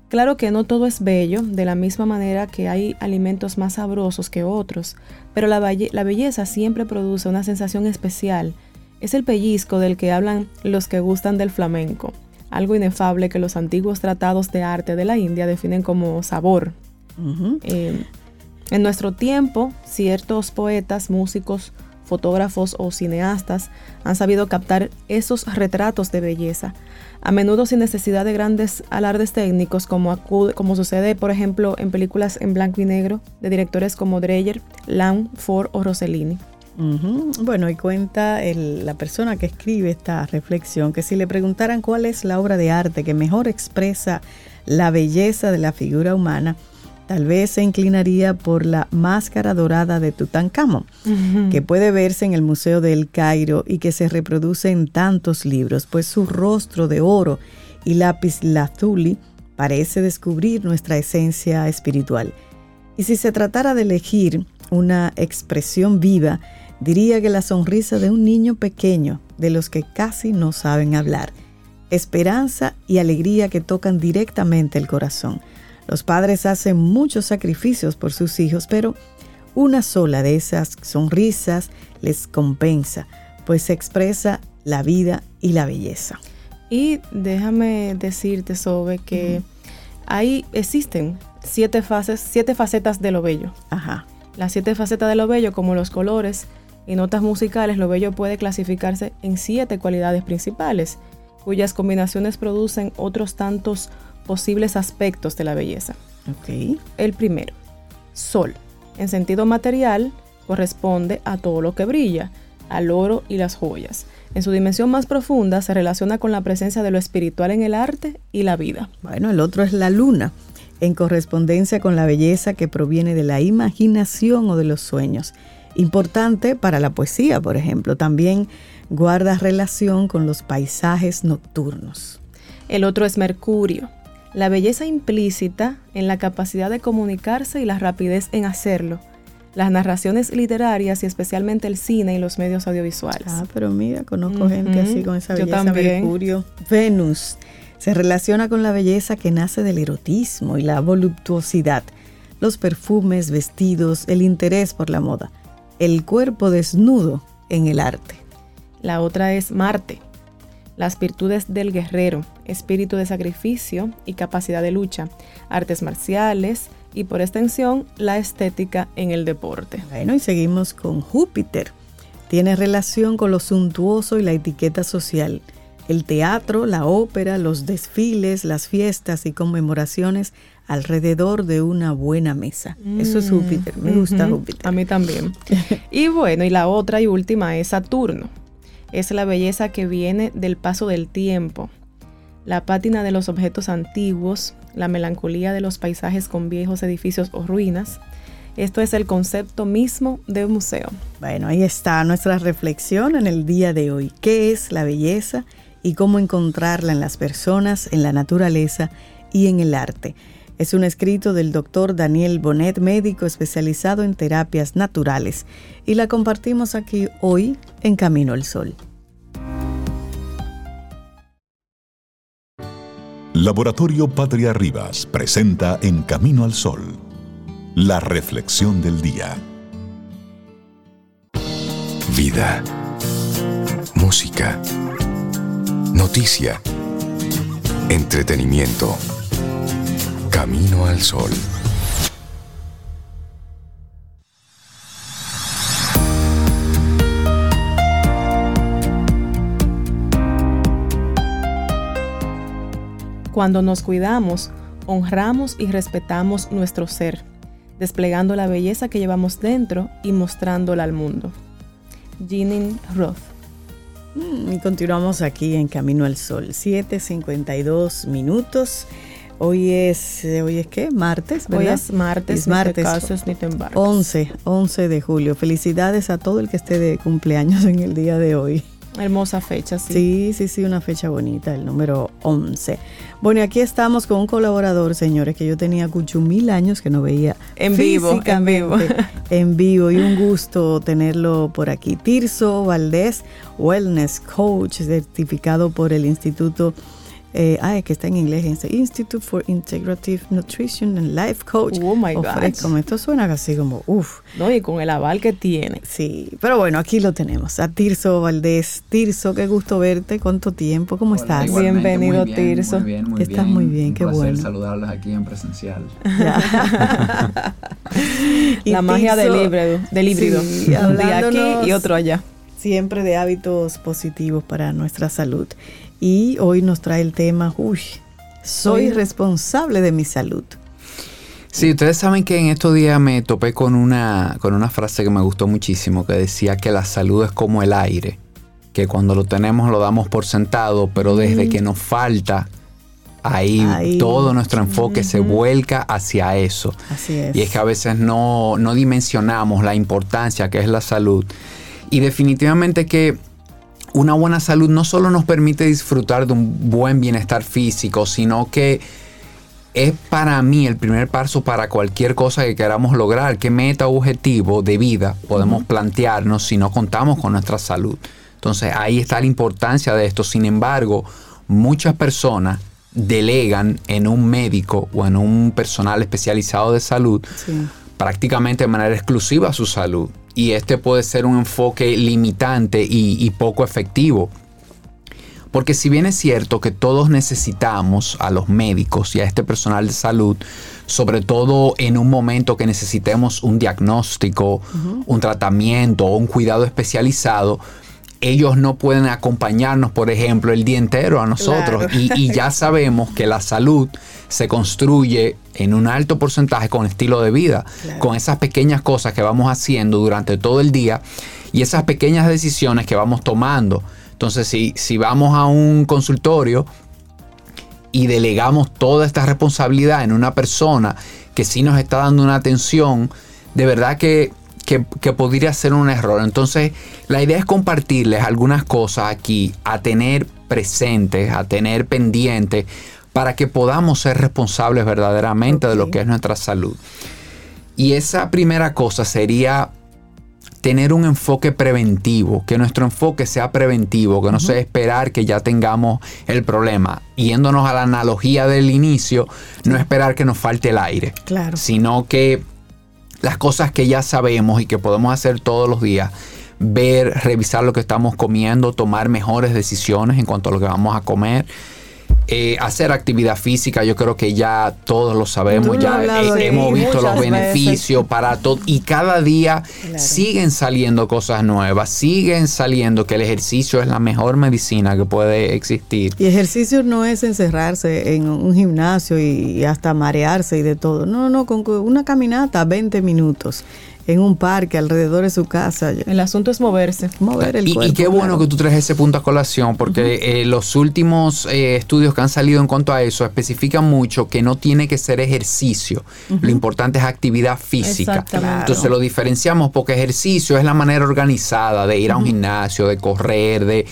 Claro que no todo es bello, de la misma manera que hay alimentos más sabrosos que otros, pero la, la belleza siempre produce una sensación especial. Es el pellizco del que hablan los que gustan del flamenco, algo inefable que los antiguos tratados de arte de la India definen como sabor, eh, en nuestro tiempo, ciertos poetas, músicos, fotógrafos o cineastas han sabido captar esos retratos de belleza, a menudo sin necesidad de grandes alardes técnicos, como, como sucede, por ejemplo, en películas en blanco y negro de directores como Dreyer, Lang, Ford o Rossellini. Bueno, y cuenta la persona que escribe esta reflexión que si le preguntaran cuál es la obra de arte que mejor expresa la belleza de la figura humana, tal vez se inclinaría por la máscara dorada de Tutankamón, que puede verse en el Museo del Cairo y que se reproduce en tantos libros, pues su rostro de oro y lápiz lazuli parece descubrir nuestra esencia espiritual. Y si se tratara de elegir una expresión viva, diría que la sonrisa de un niño pequeño, de los que casi no saben hablar, esperanza y alegría que tocan directamente el corazón los padres hacen muchos sacrificios por sus hijos, pero una sola de esas sonrisas les compensa, pues se expresa la vida y la belleza. Y déjame decirte, Sobe, que ahí existen siete fases, siete facetas de lo bello. Ajá. Las siete facetas de lo bello, como los colores y notas musicales, lo bello puede clasificarse en siete cualidades principales, cuyas combinaciones producen otros tantos posibles aspectos de la belleza. El primero, sol. En sentido material, corresponde a todo lo que brilla, al oro y las joyas. En su dimensión más profunda se relaciona con la presencia de lo espiritual en el arte y la vida. Bueno, el otro es la luna, en correspondencia con la belleza que proviene de la imaginación o de los sueños. Importante para la poesía, por ejemplo, también guarda relación con los paisajes nocturnos. El otro es Mercurio, la belleza implícita en la capacidad de comunicarse y la rapidez en hacerlo, las narraciones literarias y especialmente el cine y los medios audiovisuales. Ah, pero mira, conozco gente así con esa belleza. Yo Mercurio. Venus se relaciona con la belleza que nace del erotismo y la voluptuosidad, los perfumes, vestidos, el interés por la moda, el cuerpo desnudo en el arte. La otra es Marte, las virtudes del guerrero, espíritu de sacrificio y capacidad de lucha, artes marciales y por extensión la estética en el deporte. Bueno, y seguimos con Júpiter. Tiene relación con lo suntuoso y la etiqueta social, el teatro, la ópera, los desfiles, las fiestas y conmemoraciones alrededor de una buena mesa. Eso es Mm, Júpiter, me gusta Júpiter. A mí también. y bueno, y la otra y última es Saturno. Es la belleza que viene del paso del tiempo, la pátina de los objetos antiguos, la melancolía de los paisajes con viejos edificios o ruinas. Esto es el concepto mismo de un museo. Bueno, ahí está nuestra reflexión en el día de hoy. ¿Qué es la belleza y cómo encontrarla en las personas, en la naturaleza y en el arte? Es un escrito del doctor Daniel Bonet, médico especializado en terapias naturales, y la compartimos aquí hoy en Camino al Sol. Laboratorio Patria Rivas presenta En Camino al Sol, la reflexión del día. Vida. Música. Noticia. Entretenimiento. Camino al sol. Cuando nos cuidamos, honramos y respetamos nuestro ser, desplegando la belleza que llevamos dentro y mostrándola al mundo. Jeanine Roth. Mm, Y continuamos aquí en Camino al Sol, 7.52 minutos. Hoy es, eh, ¿hoy es qué? Martes, Hoy ¿verdad? es martes, Es ni te martes. te embarques. 11, 11 de julio. Felicidades a todo el que esté de cumpleaños en el día de hoy. Hermosa fecha, sí. Sí, sí, sí, una fecha bonita, el número 11. Bueno, y aquí estamos con un colaborador, señores, que yo tenía cucho mil años que no veía En vivo, en vivo. en vivo, y un gusto tenerlo por aquí. Tirso Valdés, Wellness Coach, certificado por el Instituto, eh, ay, que está en inglés, este Institute for Integrative Nutrition and Life Coach. Oh, my God. Esto suena así como, uff. ¿no? Y con el aval que tiene. Sí, pero bueno, aquí lo tenemos, a Tirso Valdés. Tirso, qué gusto verte, ¿cuánto tiempo? ¿Cómo Hola, estás? Bienvenido, muy bien, Tirso. Muy bien, muy Estás bien. muy bien, Un qué placer bueno. saludarlos aquí en presencial. Y la magia del híbrido, del híbrido. sí, Un día aquí y otro allá. Siempre de hábitos positivos para nuestra salud. Y hoy nos trae el tema, uy, soy responsable de mi salud. Sí, ustedes saben que en estos días me topé con una, con una frase que me gustó muchísimo, que decía que la salud es como el aire, que cuando lo tenemos lo damos por sentado, pero desde que nos falta, ahí, Ahí. todo nuestro enfoque se vuelca hacia eso. Así es. Y es que a veces no, no dimensionamos la importancia que es la salud. Y definitivamente que una buena salud no solo nos permite disfrutar de un buen bienestar físico, sino que es para mí el primer paso para cualquier cosa que queramos lograr. ¿Qué meta o objetivo de vida podemos plantearnos si no contamos con nuestra salud? Entonces ahí está la importancia de esto. Sin embargo, muchas personas delegan en un médico o en un personal especializado de salud Sí. Prácticamente de manera exclusiva su salud. Y este puede ser un enfoque limitante y, y poco efectivo. Porque si bien es cierto que todos necesitamos a los médicos y a este personal de salud, sobre todo en un momento que necesitemos un diagnóstico, un tratamiento o un cuidado especializado, ellos no pueden acompañarnos, por ejemplo, el día entero a nosotros. Claro. Y, y ya sabemos que la salud se construye en un alto porcentaje con estilo de vida, Claro. con esas pequeñas cosas que vamos haciendo durante todo el día y esas pequeñas decisiones que vamos tomando. Entonces, si, si vamos a un consultorio y delegamos toda esta responsabilidad en una persona que sí nos está dando una atención, de verdad que, que- que podría ser un error. Entonces, la idea es compartirles algunas cosas aquí, a tener presentes, a tener pendientes, para que podamos ser responsables verdaderamente de lo que es nuestra salud. Y esa primera cosa sería tener un enfoque preventivo, que nuestro enfoque sea preventivo, que no sea esperar que ya tengamos el problema. Yéndonos a la analogía del inicio, no esperar que nos falte el aire, Claro. sino que las cosas que ya sabemos y que podemos hacer todos los días, ver, revisar lo que estamos comiendo, tomar mejores decisiones en cuanto a lo que vamos a comer, eh, hacer actividad física, yo creo que ya todos lo sabemos, Tú ya hemos visto los beneficios para todo y cada día siguen saliendo cosas nuevas, siguen saliendo que el ejercicio es la mejor medicina que puede existir. Y ejercicio no es encerrarse en un gimnasio y hasta marearse y de todo. No, no, con una caminata 20 minutos en un parque alrededor de su casa. El asunto es moverse. Mover el y, y qué bueno claro. que tú traes ese punto a colación, porque eh, los últimos eh, estudios que han salido en cuanto a eso especifican mucho que no tiene que ser ejercicio. Lo importante es actividad física. Exactamente. Entonces lo diferenciamos porque ejercicio es la manera organizada de ir a un gimnasio, de correr, de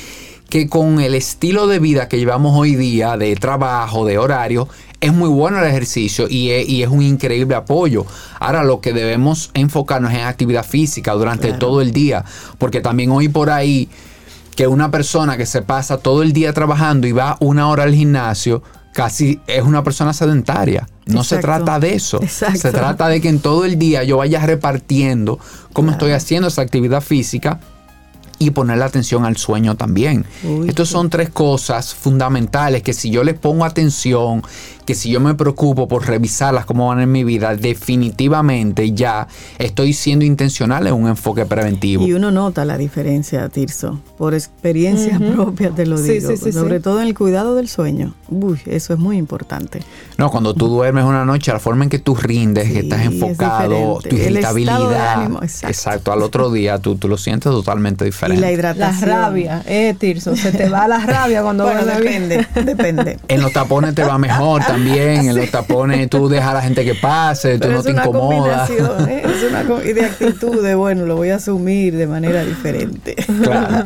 que con el estilo de vida que llevamos hoy día, de trabajo, de horario, es muy bueno el ejercicio y es, y es un increíble apoyo. Ahora lo que debemos enfocarnos es en actividad física durante todo el día, porque también hoy por ahí que una persona que se pasa todo el día trabajando y va una hora al gimnasio, casi es una persona sedentaria. No se trata de eso. Exacto. Se trata de que en todo el día yo vaya repartiendo cómo estoy haciendo esa actividad física y poner la atención al sueño también. Uy, Estas son tres cosas fundamentales que si yo les pongo atención, que si yo me preocupo por revisarlas cómo van en mi vida, definitivamente ya estoy siendo intencional en un enfoque preventivo. Y uno nota la diferencia, Tirso. Por experiencia propia te lo Sí, digo. sí, sí, sobre sí. todo en el cuidado del sueño. Uy, eso es muy importante. No, cuando tú duermes una noche, la forma en que tú rindes, que estás es enfocado, tu El estado de irritabilidad. ánimo, exacto. al otro día tú, tú lo sientes totalmente Y diferente. la La hidratación. rabia, eh, Tirso, se te va la rabia cuando Bueno, depende, depende. En los tapones te va mejor también. En los tapones tú dejas a la gente que pase, tú no te incomodas. ¿eh? es una y de actitudes, bueno, lo voy a asumir de manera diferente. Claro.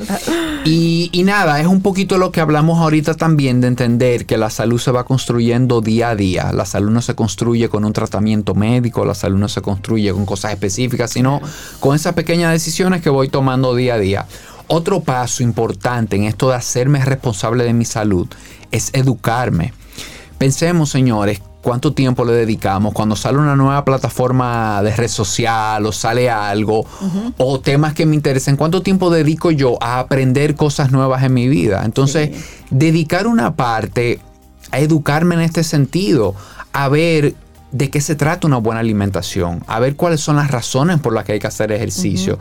Y, y nada, es un poquito lo que hablamos ahorita también de entender que la salud se va construyendo día a día. La salud no se construye con un tratamiento médico, la salud no se construye con cosas específicas, sino con esas pequeñas decisiones que voy tomando día a día. Otro paso importante en esto de hacerme responsable de mi salud es educarme. Pensemos, señores, cuánto tiempo le dedicamos. Cuando sale una nueva plataforma de red social o sale algo o temas que me interesen, cuánto tiempo dedico yo a aprender cosas nuevas en mi vida. Entonces, dedicar una parte a educarme en este sentido, a ver de qué se trata una buena alimentación, a ver cuáles son las razones por las que hay que hacer ejercicio,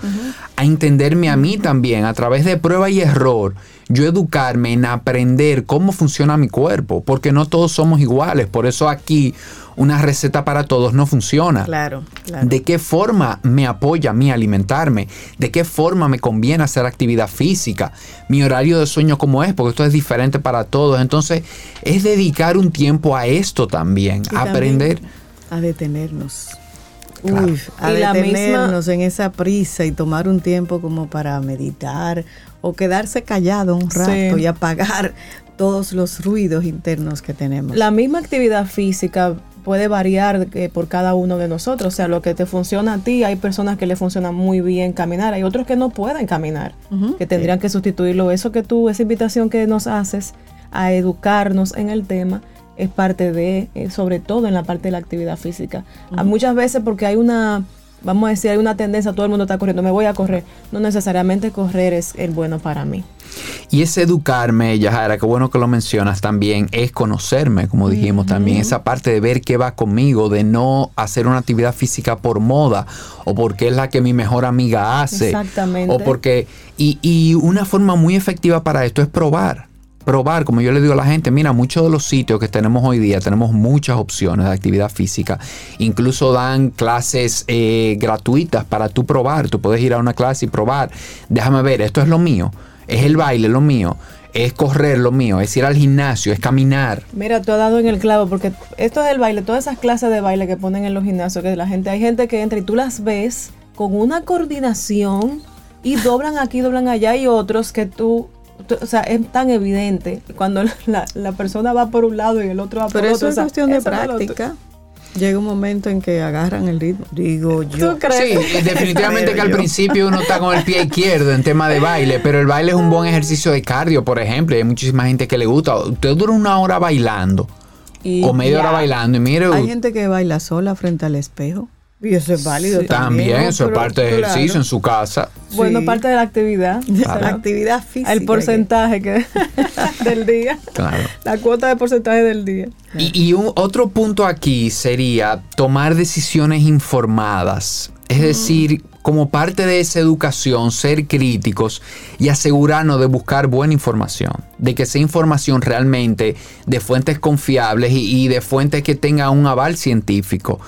a entenderme a mí también a través de prueba y error, yo educarme en aprender cómo funciona mi cuerpo, porque no todos somos iguales, por eso aquí una receta para todos no funciona. Claro, claro. ¿De qué forma me apoya a mí alimentarme? ¿De qué forma me conviene hacer actividad física? Mi horario de sueño cómo es, porque esto es diferente para todos. Entonces, es dedicar un tiempo a esto también, Y a también aprender. A detenernos. Claro. A Y la detenernos en esa prisa y tomar un tiempo como para meditar o quedarse callado un rato Sí. y apagar todos los ruidos internos que tenemos. La misma actividad física puede variar eh, por cada uno de nosotros. O sea, lo que te funciona a ti, hay personas que le funciona muy bien caminar, hay otros que no pueden caminar, que tendrían que sustituirlo. Eso que tú, esa invitación que nos haces a educarnos en el tema, es parte de, eh, sobre todo en la parte de la actividad física. A muchas veces porque hay una, vamos a decir, hay una tendencia, todo el mundo está corriendo, me voy a correr. No necesariamente correr es el bueno para mí. Y ese educarme, Yahara, qué bueno que lo mencionas también, es conocerme, como dijimos también, esa parte de ver qué va conmigo, de no hacer una actividad física por moda o porque es la que mi mejor amiga hace. Exactamente. O porque, y, y una forma muy efectiva para esto es probar. Probar, como yo le digo a la gente, mira, muchos de los sitios que tenemos hoy día tenemos muchas opciones de actividad física. Incluso dan clases eh, gratuitas para tú probar. Tú puedes ir a una clase y probar. Déjame ver, esto es lo mío. Es el baile lo mío. Es correr lo mío. Es ir al gimnasio. Es caminar. Mira, tú has dado en el clavo porque esto es el baile, todas esas clases de baile que ponen en los gimnasios, que la gente, hay gente que entra y tú las ves con una coordinación y doblan aquí, doblan allá y otros que tú, tú- o sea, es tan evidente cuando la, la persona va por un lado y el otro va por Pero otro. eso o es sea, cuestión de eso práctica. Llega un momento en que agarran el ritmo. Digo yo. ¿Tú crees? Sí, definitivamente que al principio uno está con el pie izquierdo en tema de baile, pero el baile es un buen ejercicio de cardio, por ejemplo, y hay muchísima gente que le gusta. Usted dura una hora bailando Y o media hora bailando y mire, Hay gente que baila sola frente al espejo. Y eso es válido Sí. también. También, eso es parte del claro. ejercicio en su casa. Bueno, Sí. parte de la actividad. La actividad física. El porcentaje que, del día. Claro. La cuota de porcentaje del día. Y, y un, otro punto aquí sería tomar decisiones informadas. Es decir, como parte de esa educación, ser críticos y asegurarnos de buscar buena información. De que sea información realmente de fuentes confiables y, y de fuentes que tengan un aval científico.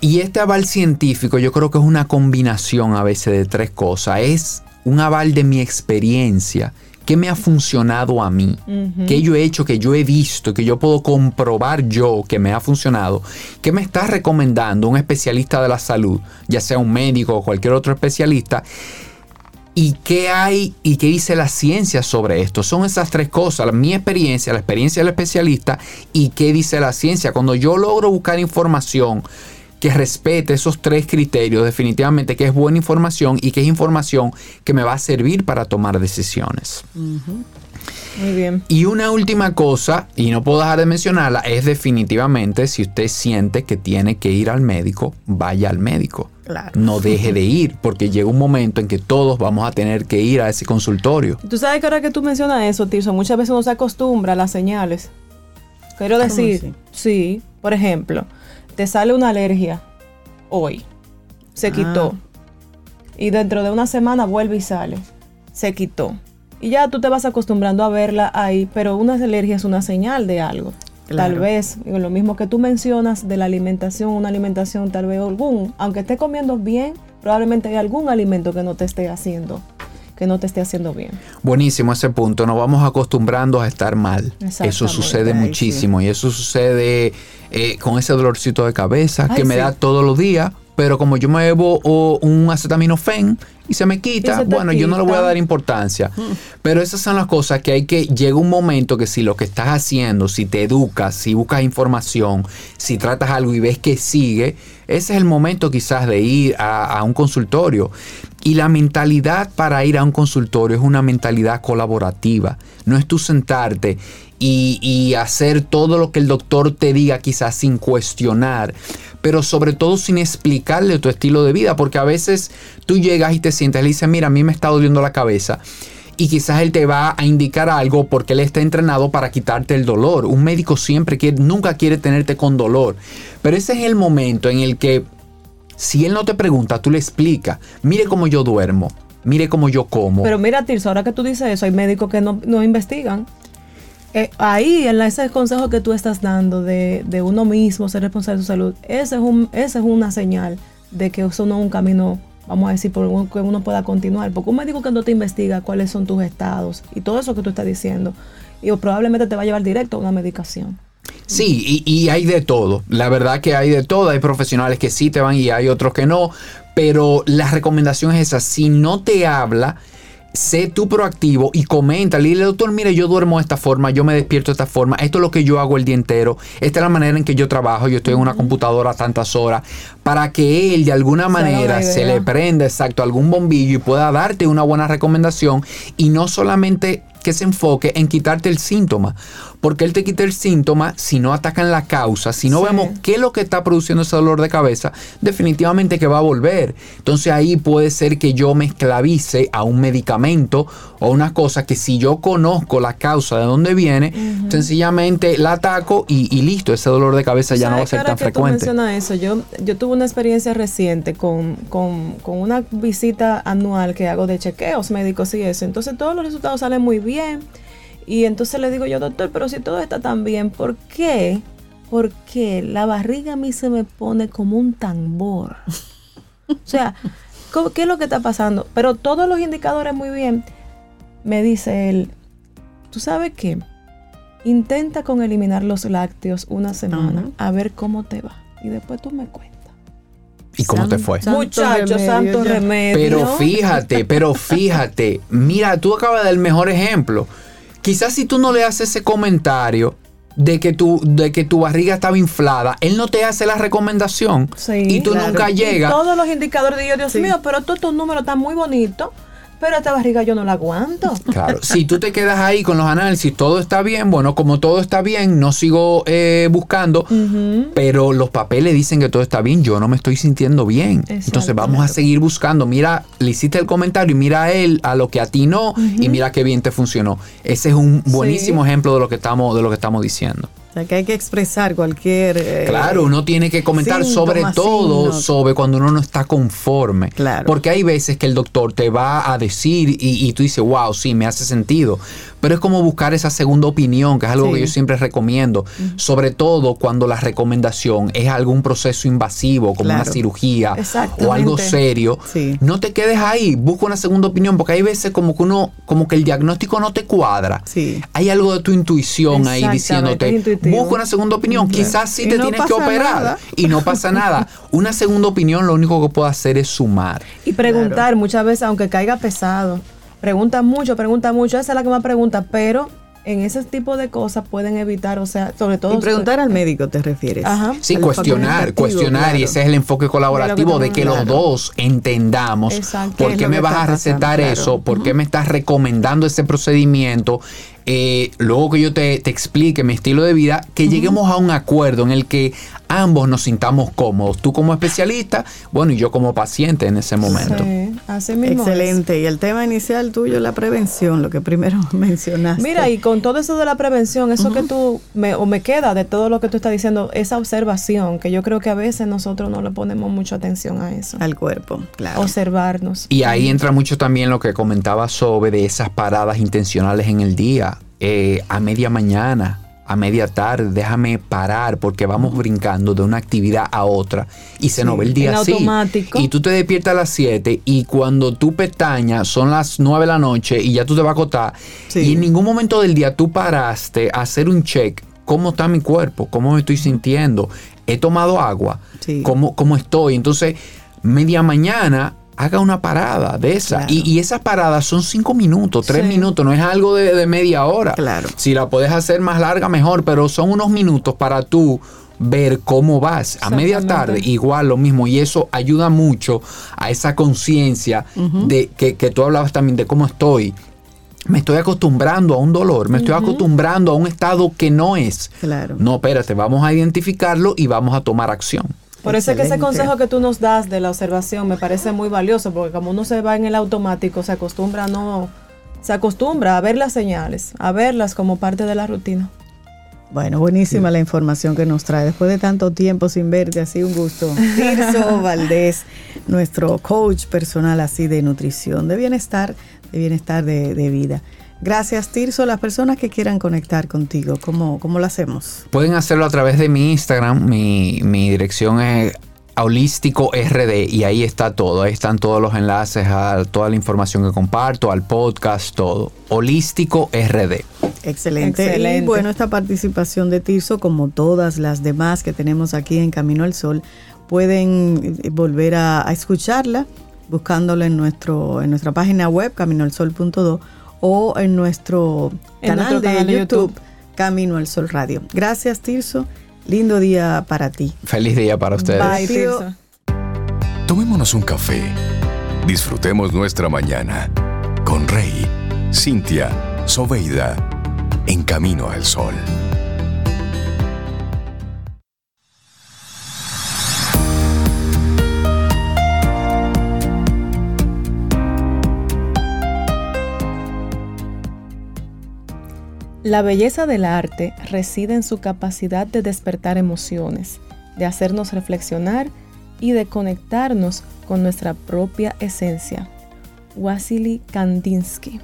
Y este aval científico yo creo que es una combinación a veces de tres cosas. Es un aval de mi experiencia, que me ha funcionado a mí, que yo he hecho, que yo he visto, que yo puedo comprobar yo que me ha funcionado, que me está recomendando un especialista de la salud, ya sea un médico o cualquier otro especialista, ¿Y qué hay y qué dice la ciencia sobre esto? Son esas tres cosas, mi experiencia, la experiencia del especialista y qué dice la ciencia. Cuando yo logro buscar información que respete esos tres criterios, definitivamente que es buena información y que es información que me va a servir para tomar decisiones. Muy bien. Y una última cosa, y no puedo dejar de mencionarla, es definitivamente si usted siente que tiene que ir al médico, vaya al médico. Claro. No deje de ir, porque llega un momento en que todos vamos a tener que ir a ese consultorio. Tú sabes que ahora que tú mencionas eso, Tirso, muchas veces uno se acostumbra a las señales. Quiero decir, sí, por ejemplo, te sale una alergia hoy, se Ah. quitó. Y dentro de una semana vuelve y sale, se quitó. Y ya tú te vas acostumbrando a verla ahí, pero una alergia es una señal de algo. Tal vez, lo mismo que tú mencionas de la alimentación, una alimentación tal vez algún, aunque esté comiendo bien, probablemente hay algún alimento que no te esté haciendo, que no te esté haciendo bien. Buenísimo ese punto, nos vamos acostumbrando a estar mal. Eso sucede Ay, muchísimo y eso sucede eh, con ese dolorcito de cabeza Ay, que me sí. da todos los días, pero como yo me bebo o, un acetaminofén y se me quita, se bueno, yo no le voy a. Mm. dar importancia. Pero esas son las cosas que hay que, llega un momento que si lo que estás haciendo, si te educas, si buscas información, si tratas algo y ves que sigue, ese es el momento quizás de ir a, a un consultorio. Y la mentalidad para ir a un consultorio es una mentalidad colaborativa. No es tú sentarte y, y hacer todo lo que el doctor te diga quizás sin cuestionar, pero sobre todo sin explicarle tu estilo de vida, porque a veces tú llegas y te sientes, le dices, mira, a mí me está doliendo la cabeza. Y quizás él te va a indicar algo porque él está entrenado para quitarte el dolor. Un médico siempre quiere, nunca quiere tenerte con dolor. Pero ese es el momento en el que si él no te pregunta, tú le explicas, mire cómo yo duermo, mire cómo yo como. Pero mira, Tirso, ahora que tú dices eso, hay médicos que no, no investigan. Eh, ahí, en ese consejo que tú estás dando de, de uno mismo ser responsable de su salud, es, un, ese es una señal de que eso no es un camino, vamos a decir, por el que uno pueda continuar. Porque un médico que no te investiga cuáles son tus estados y todo eso que tú estás diciendo, y probablemente te va a llevar directo a una medicación. Sí, y, y hay de todo. La verdad que hay de todo. Hay profesionales que sí te van y hay otros que no. Pero la recomendación es esa. Si no te habla, sé tú proactivo y comenta. Dile, doctor, mire, yo duermo de esta forma, yo me despierto de esta forma. Esto es lo que yo hago el día entero. Esta es la manera en que yo trabajo. Yo estoy en una computadora tantas horas. Para que él, de alguna manera, se idea. le prenda exacto algún bombillo y pueda darte una buena recomendación. Y no solamente que se enfoque en quitarte el síntoma. Porque él te quita el síntoma si no atacan la causa, si no Sí. vemos qué es lo que está produciendo ese dolor de cabeza, definitivamente que va a volver. Entonces ahí puede ser que yo me esclavice a un medicamento o una cosa que si yo conozco la causa de dónde viene, sencillamente la ataco y, y listo, ese dolor de cabeza ya no va a ¿Sabes ser tan que frecuente. Tú eso, yo, yo tuve una experiencia reciente con, con, con una visita anual que hago de chequeos médicos y eso. Entonces todos los resultados salen muy bien. Y entonces le digo yo, doctor, pero si todo está tan bien, ¿por qué? Porque la barriga a mí se me pone como un tambor. O sea, ¿cómo- ¿qué es lo que está pasando? Pero todos los indicadores muy bien. Me dice él, ¿tú sabes qué? Intenta con eliminar los lácteos una semana a ver cómo te va. Y después tú me cuentas. ¿Y cómo te fue? Muchachos, santo remedio. Pero fíjate, pero fíjate, mira, tú acabas de dar el mejor ejemplo. Quizás si tú no le haces ese comentario de que tu, de que tu barriga estaba inflada, él no te hace la recomendación Sí, y tú claro. nunca Y llegas. todos los indicadores de yo, Dios Sí. mío, pero todos estos números están muy bonitos. Pero esta barriga yo no la aguanto. Claro, si tú te quedas ahí con los análisis, todo está bien, bueno, como todo está bien, no sigo eh, buscando, pero los papeles dicen que todo está bien, yo no me estoy sintiendo bien. Entonces vamos a seguir buscando. Mira, le hiciste el comentario y mira a él a lo que a ti no y mira qué bien te funcionó. Ese es un buenísimo ejemplo de lo que estamos, de lo que estamos diciendo que hay que expresar cualquier... Eh, claro, uno tiene que comentar sobre todo sobre cuando uno no está conforme. Claro. Porque hay veces que el doctor te va a decir y, y tú dices, wow, sí, me hace sentido. Pero es como buscar esa segunda opinión, que es algo que yo siempre recomiendo, sobre todo cuando la recomendación es algún proceso invasivo, como una cirugía o algo serio. No te quedes ahí, busca una segunda opinión, porque hay veces como que uno, como que el diagnóstico no te cuadra. Hay algo de tu intuición ahí diciéndote, busca una segunda opinión, quizás sí te tienes que operar y no pasa nada. Una segunda opinión lo único que puede hacer es sumar. Y preguntar muchas veces, aunque caiga pesado. Pregunta mucho, pregunta mucho. Esa es la que más pregunta, pero en ese tipo de cosas pueden evitar, o sea, sobre todo... Y preguntar al médico, ¿te refieres? Ajá. Sí, cuestionar, cuestionar, y ese es el enfoque colaborativo de, que, los dos entendamos por qué me vas a recetar eso, por qué me estás recomendando ese procedimiento, eh, luego que yo te, explique mi estilo de vida, que lleguemos a un acuerdo en el que ambos nos sintamos cómodos. Tú como especialista, bueno, y yo como paciente en ese momento. Sí, Excelente. Y el tema inicial tuyo, la prevención, lo que primero mencionaste. Mira, y con todo eso de la prevención, eso que tú, me, o me queda de todo lo que tú estás diciendo, esa observación, que yo creo que a veces nosotros no le ponemos mucha atención a eso. Al cuerpo, claro. Observarnos. Y ahí entra mucho también lo que comentaba sobre de esas paradas intencionales en el día eh, a media mañana, a media tarde, déjame parar porque vamos brincando de una actividad a otra y se nos ve el día así. Automático. Y tú te despiertas a las 7 y cuando tú pestañas son las 9 de la noche y ya tú te vas a acotar y en ningún momento del día tú paraste a hacer un check. ¿Cómo está mi cuerpo? ¿Cómo me estoy sintiendo? ¿He tomado agua? ¿Cómo, ¿Cómo estoy? Entonces, media mañana haga una parada de esa. Y, esas paradas son cinco minutos, tres minutos, no es algo de, media hora. Claro. Si la puedes hacer más larga, mejor, pero son unos minutos para tú ver cómo vas. A media tarde, igual lo mismo. Y eso ayuda mucho a esa conciencia de que, tú hablabas también de cómo estoy. Me estoy acostumbrando a un dolor, me estoy acostumbrando a un estado que no es. Claro. No, espérate, vamos a identificarlo y vamos a tomar acción. Por eso es que ese consejo que tú nos das de la observación me parece muy valioso, porque como uno se va en el automático, se acostumbra no, se acostumbra a ver las señales, a verlas como parte de la rutina. Bueno, buenísima la información que nos trae. Después de tanto tiempo sin verte, así un gusto. Tirso Valdés, nuestro coach personal así de nutrición, de bienestar, de bienestar de, de vida. Gracias, Tirso. Las personas que quieran conectar contigo, ¿cómo, cómo lo hacemos? Pueden hacerlo a través de mi Instagram. Mi, dirección es holístico RD y ahí está todo, ahí están todos los enlaces a toda la información que comparto, al podcast, todo. Holístico RD. Excelente. Y bueno, esta participación de Tirso, como todas las demás que tenemos aquí en Camino al Sol, pueden volver a, escucharla buscándola en nuestro en nuestra página web caminoalsol.do o en nuestro, canal, de YouTube, Camino al Sol Radio. Gracias, Tirso. Lindo día para ti. Feliz día para ustedes. Bye, Tirso. Tomémonos un café. Disfrutemos nuestra mañana con Rey, Cintia, Soveida, en Camino al Sol. La belleza del arte reside en su capacidad de despertar emociones, de hacernos reflexionar y de conectarnos con nuestra propia esencia. Wasily Kandinsky.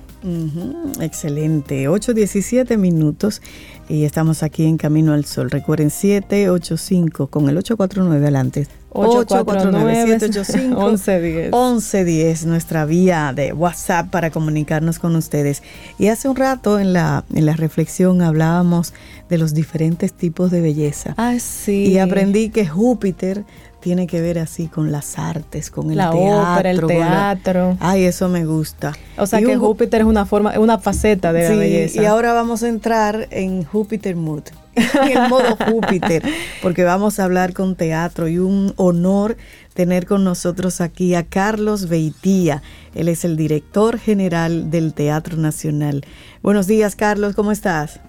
Excelente, 8.17 minutos y estamos aquí en Camino al Sol. Recuerden 785 con el 849 adelante. 849-785-1110. 1110, nuestra vía de WhatsApp para comunicarnos con ustedes. Y hace un rato en la, en la reflexión hablábamos de los diferentes tipos de belleza. Ah, sí. Y aprendí que Júpiter tiene que ver así con las artes, con el La teatro. ópera, el la- teatro. Ay, eso me gusta. O sea Y que un- Júpiter es una forma, es una faceta de la Sí, belleza. y ahora vamos a entrar en Júpiter Mood, en el modo Júpiter, porque vamos a hablar con teatro y un honor tener con nosotros aquí a Carlos Beitía. Él es el director general del Teatro Nacional. Buenos días, Carlos, ¿cómo estás?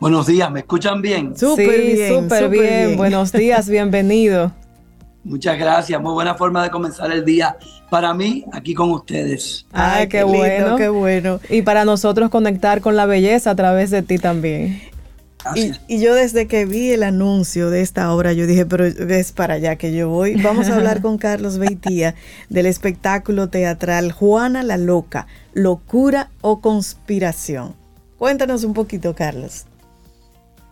Buenos días, ¿me escuchan bien? Súper sí, bien, súper súper bien. bien. Buenos días, bienvenido. Muchas gracias, muy buena forma de comenzar el día para mí aquí con ustedes. Ay, qué, lindo, bueno. qué bueno. Y para nosotros conectar con la belleza a través de ti también. Y, yo desde que vi el anuncio de esta obra, yo dije, pero es para allá que yo voy. Vamos a hablar con Carlos Beitía del espectáculo teatral Juana la Loca, locura o conspiración. Cuéntanos un poquito, Carlos.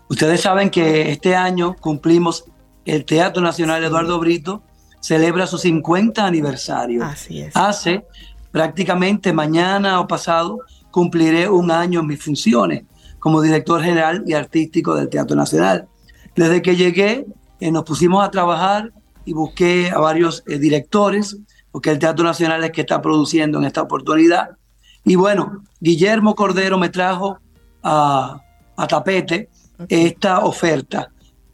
Ustedes saben que este año cumplimos el Teatro Nacional Eduardo Brito, celebra su 50 aniversario. Así es. Hace prácticamente mañana o pasado cumpliré un año en mis funciones como director general y artístico del Teatro Nacional. Desde que llegué, eh, nos pusimos a trabajar y busqué a varios eh, directores, porque el Teatro Nacional es que está produciendo en esta oportunidad. Y bueno, Guillermo Cordero me trajo a, a tapete esta oferta,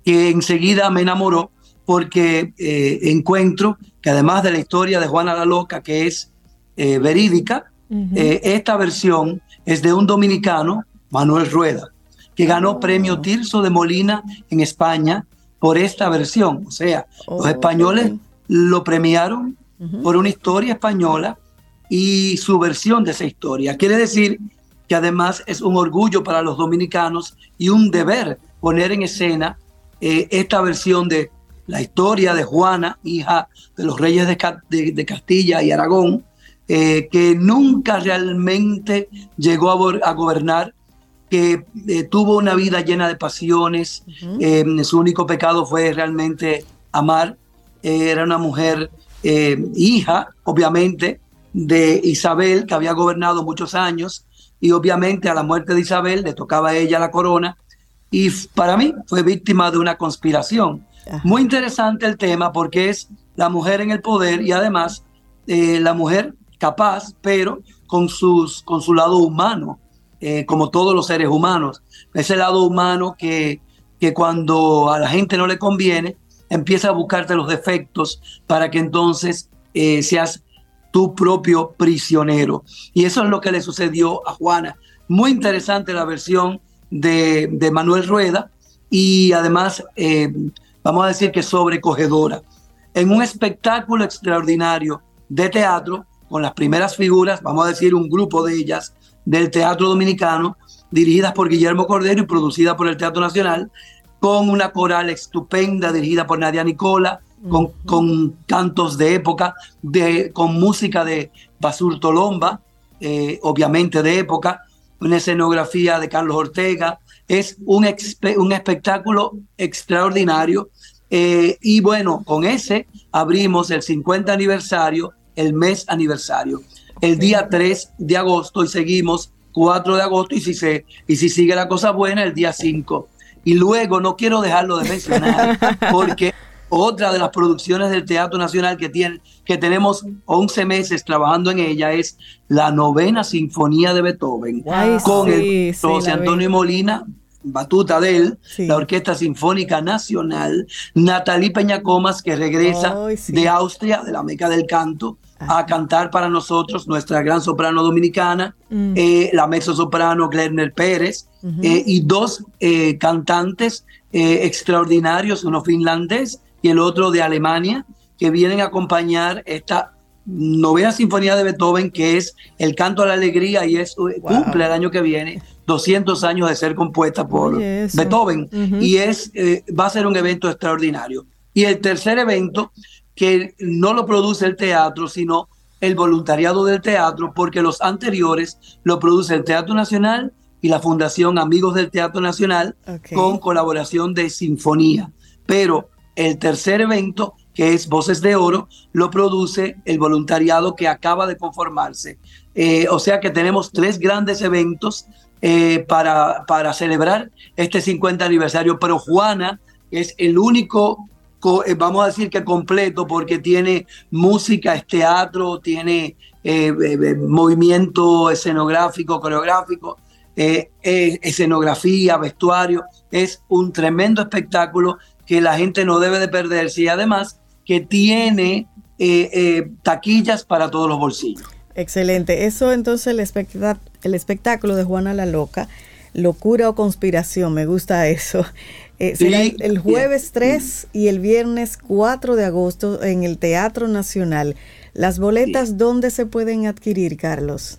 que enseguida me enamoró porque eh, encuentro que además de la historia de Juana la Loca, que es eh, verídica, eh, esta versión es de un dominicano, Manuel Rueda, que ganó premio Tirso de Molina en España por esta versión. O sea, Oh, los españoles qué bien. lo premiaron por una historia española y su versión de esa historia. Quiere decir que además es un orgullo para los dominicanos y un deber poner en escena eh, esta versión de la historia de Juana, hija de los reyes de, Ca- de- de Castilla y Aragón, eh, que nunca realmente llegó a, go- a gobernar, que eh, tuvo una vida llena de pasiones, su único pecado fue realmente amar, era una mujer hija, obviamente, de Isabel, que había gobernado muchos años, y obviamente a la muerte de Isabel le tocaba a ella la corona, y para mí fue víctima de una conspiración. Ajá. Muy interesante el tema porque es la mujer en el poder y además eh, la mujer capaz, pero con, sus, con su lado humano, eh, como todos los seres humanos. Ese lado humano que, que cuando a la gente no le conviene, empieza a buscarte los defectos para que entonces eh, seas tu propio prisionero. Y eso es lo que le sucedió a Juana. Muy interesante la versión de, de Manuel Rueda y además, eh, vamos a decir que sobrecogedora. En un espectáculo extraordinario de teatro, con las primeras figuras, vamos a decir un grupo de ellas, del teatro dominicano, dirigidas por Guillermo Cordero y producida por el Teatro Nacional, con una coral estupenda dirigida por Nadia Nicola, con, con cantos de época, de, con música de Basur Tolomba, eh, obviamente de época, una escenografía de Carlos Ortega. Es un, un espectáculo extraordinario. eh, y bueno, con ese abrimos el 50 aniversario, el mes aniversario, el día 3 de agosto y seguimos 4 de agosto y si, se, y si sigue la cosa buena, el día 5. Y luego no quiero dejarlo de mencionar porque otra de las producciones del Teatro Nacional que, tiene, que tenemos 11 meses trabajando en ella es la novena Sinfonía de Beethoven Ay, con sí, el sí, José vi. Antonio Batuta batuta de él, Sí. la Orquesta Sinfónica Nacional, Natalie Peñacomas, que regresa sí. de Austria, de la Meca del Canto, Ajá. a cantar para nosotros, nuestra gran soprano dominicana, Mm. eh, la mezzo soprano Glerner Pérez, eh, y dos eh, cantantes eh, extraordinarios, uno finlandés y el otro de Alemania, que vienen a acompañar esta novena sinfonía de Beethoven, que es el canto a la alegría y es eh, Wow. cumple el año que viene 200 años de ser compuesta por Oye. Beethoven y es eh, va a ser un evento extraordinario. Y el tercer evento que no lo produce el teatro, sino el voluntariado del teatro, porque los anteriores lo produce el Teatro Nacional y la Fundación Amigos del Teatro Nacional con colaboración de Sinfonía. Pero el tercer evento, que es Voces de Oro, lo produce el voluntariado que acaba de conformarse. Eh, o sea que tenemos tres grandes eventos eh, para, para celebrar este 50 aniversario, pero Juana es el único eh, vamos a decir que completo porque tiene música, es teatro, tiene movimiento escenográfico, coreográfico, escenografía, vestuario. Es un tremendo espectáculo que la gente no debe de perderse y además que tiene taquillas para todos los bolsillos. Excelente. Eso entonces el, el espectáculo de Juana la Loca, locura o conspiración, me gusta eso. Eh, será el, jueves 3 y el viernes 4 de agosto en el Teatro Nacional. ¿Las boletas dónde se pueden adquirir, Carlos?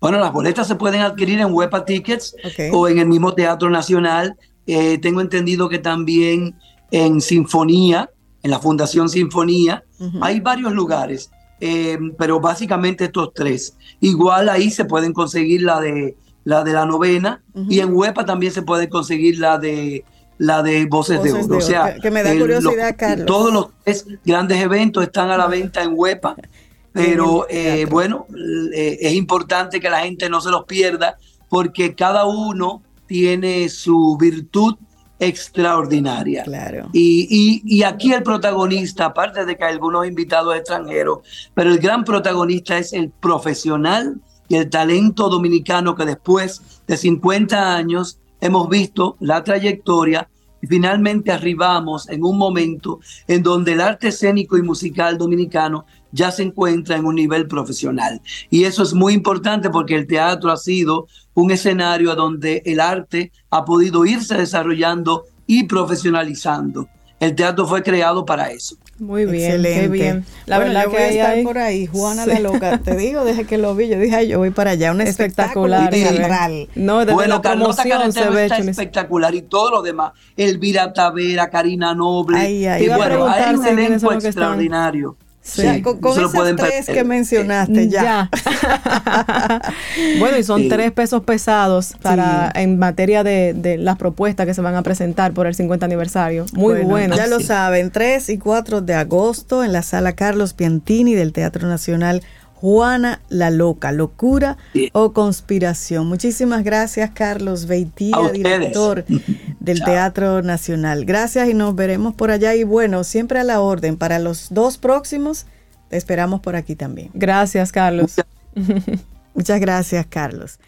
Bueno, las boletas se pueden adquirir en Huepa Tickets o en el mismo Teatro Nacional. Eh, tengo entendido que también en Sinfonía, en la Fundación Sinfonía, hay varios lugares, eh, pero básicamente estos tres. Igual ahí se pueden conseguir la de la de la novena y en Huepa también se puede conseguir la de la de Voces, de Oro. O sea, que, me da curiosidad, Carlos. Todos los tres grandes eventos están a la venta en Huepa, pero eh, bueno, eh, es importante que la gente no se los pierda porque cada uno tiene su virtud extraordinaria. Claro. Y, y, aquí el protagonista, aparte de que hay algunos invitados extranjeros, pero el gran protagonista es el profesional y el talento dominicano que después de 50 años hemos visto la trayectoria y finalmente arribamos en un momento en donde el arte escénico y musical dominicano ya se encuentra en un nivel profesional. Y eso es muy importante porque el teatro ha sido un escenario donde el arte ha podido irse desarrollando y profesionalizando. El teatro fue creado para eso. Muy bien, Excelente. qué bien. La verdad que voy a por ahí, Juana la loca. Te digo, desde que lo vi, yo dije, yo voy para allá, un espectacular teatral. No, desde bueno, la promoción se ve está espectacular y todo lo demás. Elvira Tavera, Karina Noble. Ay, ay, y bueno, hay un elenco extraordinario. Sí, con, esas tres que mencionaste ya. bueno, y son tres pesos pesados para en materia de, las propuestas que se van a presentar por el 50 aniversario. Muy bueno, Ya lo saben, 3 y 4 de agosto en la sala Carlos Piantini del Teatro Nacional Juana la Loca, locura o conspiración. Muchísimas gracias, Carlos Beitía, director del Teatro Nacional. Gracias y nos veremos por allá. Y bueno, siempre a la orden. Para los dos próximos, te esperamos por aquí también. Gracias, Carlos. Muchas gracias, Carlos.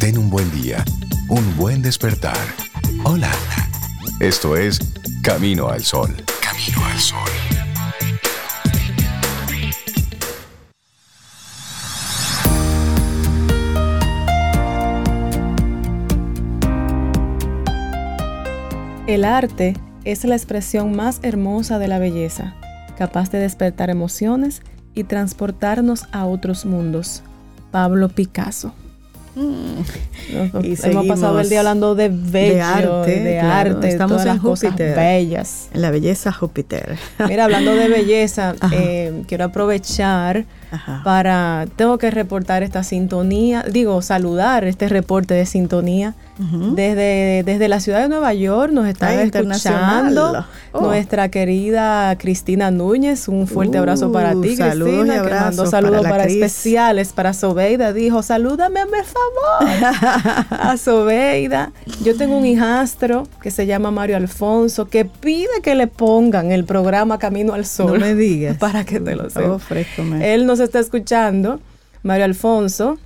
Ten un buen día, un buen despertar. Hola. Esto es Camino al Sol. Camino al Sol. El arte es la expresión más hermosa de la belleza, capaz de despertar emociones y transportarnos a otros mundos. Pablo Picasso. Mm. y hemos pasado el día hablando de bello, de arte, de, arte, estamos en las Júpiter, bellas. En la belleza Júpiter. Mira, hablando de belleza, eh, quiero aprovechar para, tengo que reportar esta sintonía, digo, saludar este reporte de sintonía desde, desde la ciudad de Nueva York nos están escuchando oh. nuestra querida Cristina Núñez. Un fuerte abrazo para ti, saludos Cristina. Y abrazos saludos para, especiales para Sobeida. Dijo, salúdame, por favor, a Sobeida. Yo tengo un hijastro que se llama Mario Alfonso que pide que le pongan el programa Camino al Sol. No me digas. Para que te lo sepa. Oh, Él nos está escuchando. Mario Alfonso,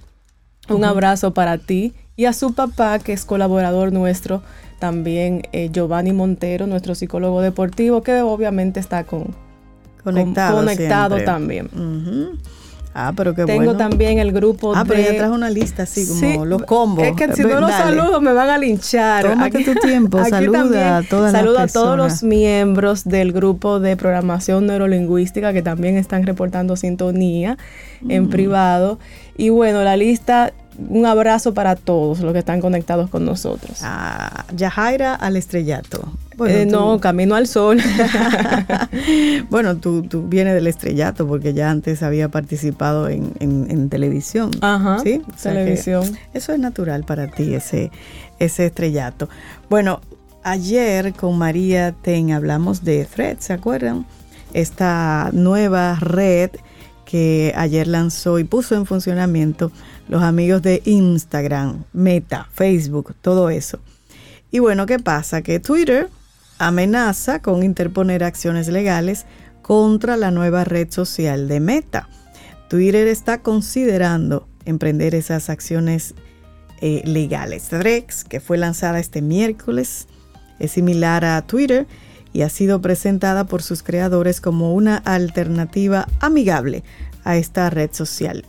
un abrazo para ti y a su papá, que es colaborador nuestro, también eh, Giovanni Montero, nuestro psicólogo deportivo, que obviamente está con, conectado, conectado también. Ah, pero qué Tengo también el grupo ah, pero ya trajo una lista así como los combos. Es que si no los saludo me van a linchar. Tómate tu tiempo, saluda a todas Saluda a todos los miembros del grupo de programación neurolingüística que también están reportando sintonía en mm. privado. Y bueno, la lista un abrazo para todos los que están conectados con nosotros. Ah, Yajaira al estrellato. Eh, no, camino al sol. bueno, tú, tú, vienes del estrellato porque ya antes había participado en, televisión. Ajá. Sí, televisión. Eso es natural para ti, ese, ese estrellato. Bueno, ayer con María Ten hablamos de Fred, ¿se acuerdan? Esta nueva red que ayer lanzó y puso en funcionamiento los amigos de Instagram, Meta, Facebook, todo eso. Y bueno, ¿qué pasa? Que Twitter amenaza con interponer acciones legales contra la nueva red social de Meta. Twitter está considerando emprender esas acciones eh, legales. Threads, que fue lanzada este miércoles, es similar a Twitter y ha sido presentada por sus creadores como una alternativa amigable a esta red social.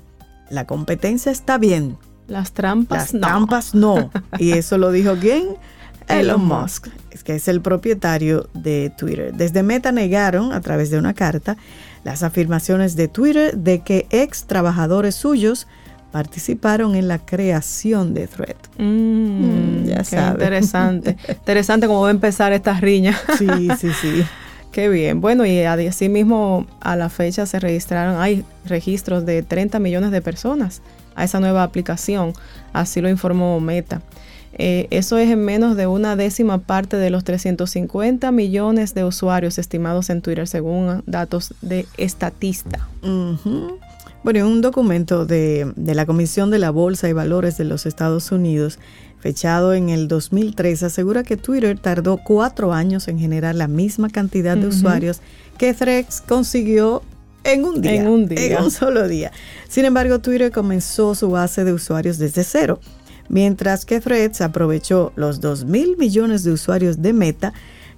La competencia está bien. Las trampas Las trampas no. Y eso lo dijo quién? Elon Musk, que es el propietario de Twitter. Desde Meta negaron, a través de una carta, las afirmaciones de Twitter de que ex trabajadores suyos participaron en la creación de Thread. Mm, ya sabes. Interesante. interesante cómo va a empezar esta riña. Sí, sí, sí. Qué bien. Bueno, y así mismo a la fecha se registraron, hay registros de 30 millones de personas a esa nueva aplicación. Así lo informó Meta. Eh, eso es en menos de una décima parte de los 350 millones de usuarios estimados en Twitter, según datos de Estatista. Bueno, en un documento de, de, la Comisión de la Bolsa y Valores de los Estados Unidos, fechado en el 2003, asegura que Twitter tardó cuatro años en generar la misma cantidad de usuarios que Threads consiguió en un día. En un día. En un solo día. Sin embargo, Twitter comenzó su base de usuarios desde cero, mientras que Threads aprovechó los 2 mil millones de usuarios de Meta,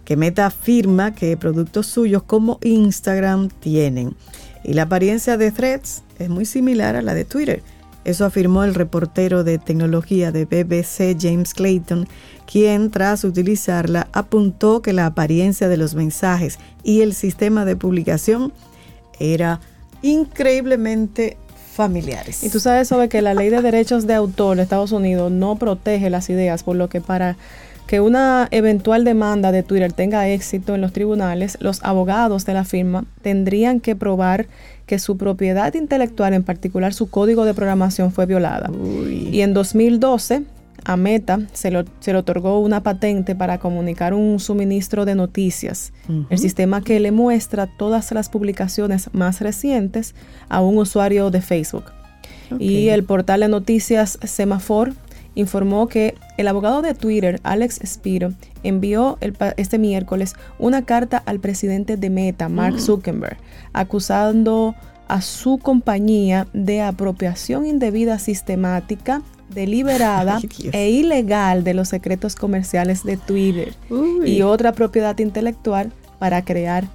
que Meta afirma que productos suyos como Instagram tienen. Y la apariencia de Threads es muy similar a la de Twitter. Eso afirmó el reportero de tecnología de BBC James Clayton, quien tras utilizarla apuntó que la apariencia de los mensajes y el sistema de publicación era increíblemente familiares. Y tú sabes sobre que la ley de derechos de autor de Estados Unidos no protege las ideas, por lo que para que una eventual demanda de Twitter tenga éxito en los tribunales, los abogados de la firma tendrían que probar que su propiedad intelectual, en particular su código de programación, fue violada. Uy. Y en 2012, a Meta se, lo, se le otorgó una patente para comunicar un suministro de noticias, el sistema que le muestra todas las publicaciones más recientes a un usuario de Facebook. Y el portal de noticias Semafor informó que el abogado de Twitter, Alex Spiro, envió el este miércoles una carta al presidente de Meta, Mark Zuckerberg, acusando a su compañía de apropiación indebida sistemática, deliberada Ay, e ilegal de los secretos comerciales de Twitter Uy. y otra propiedad intelectual para crear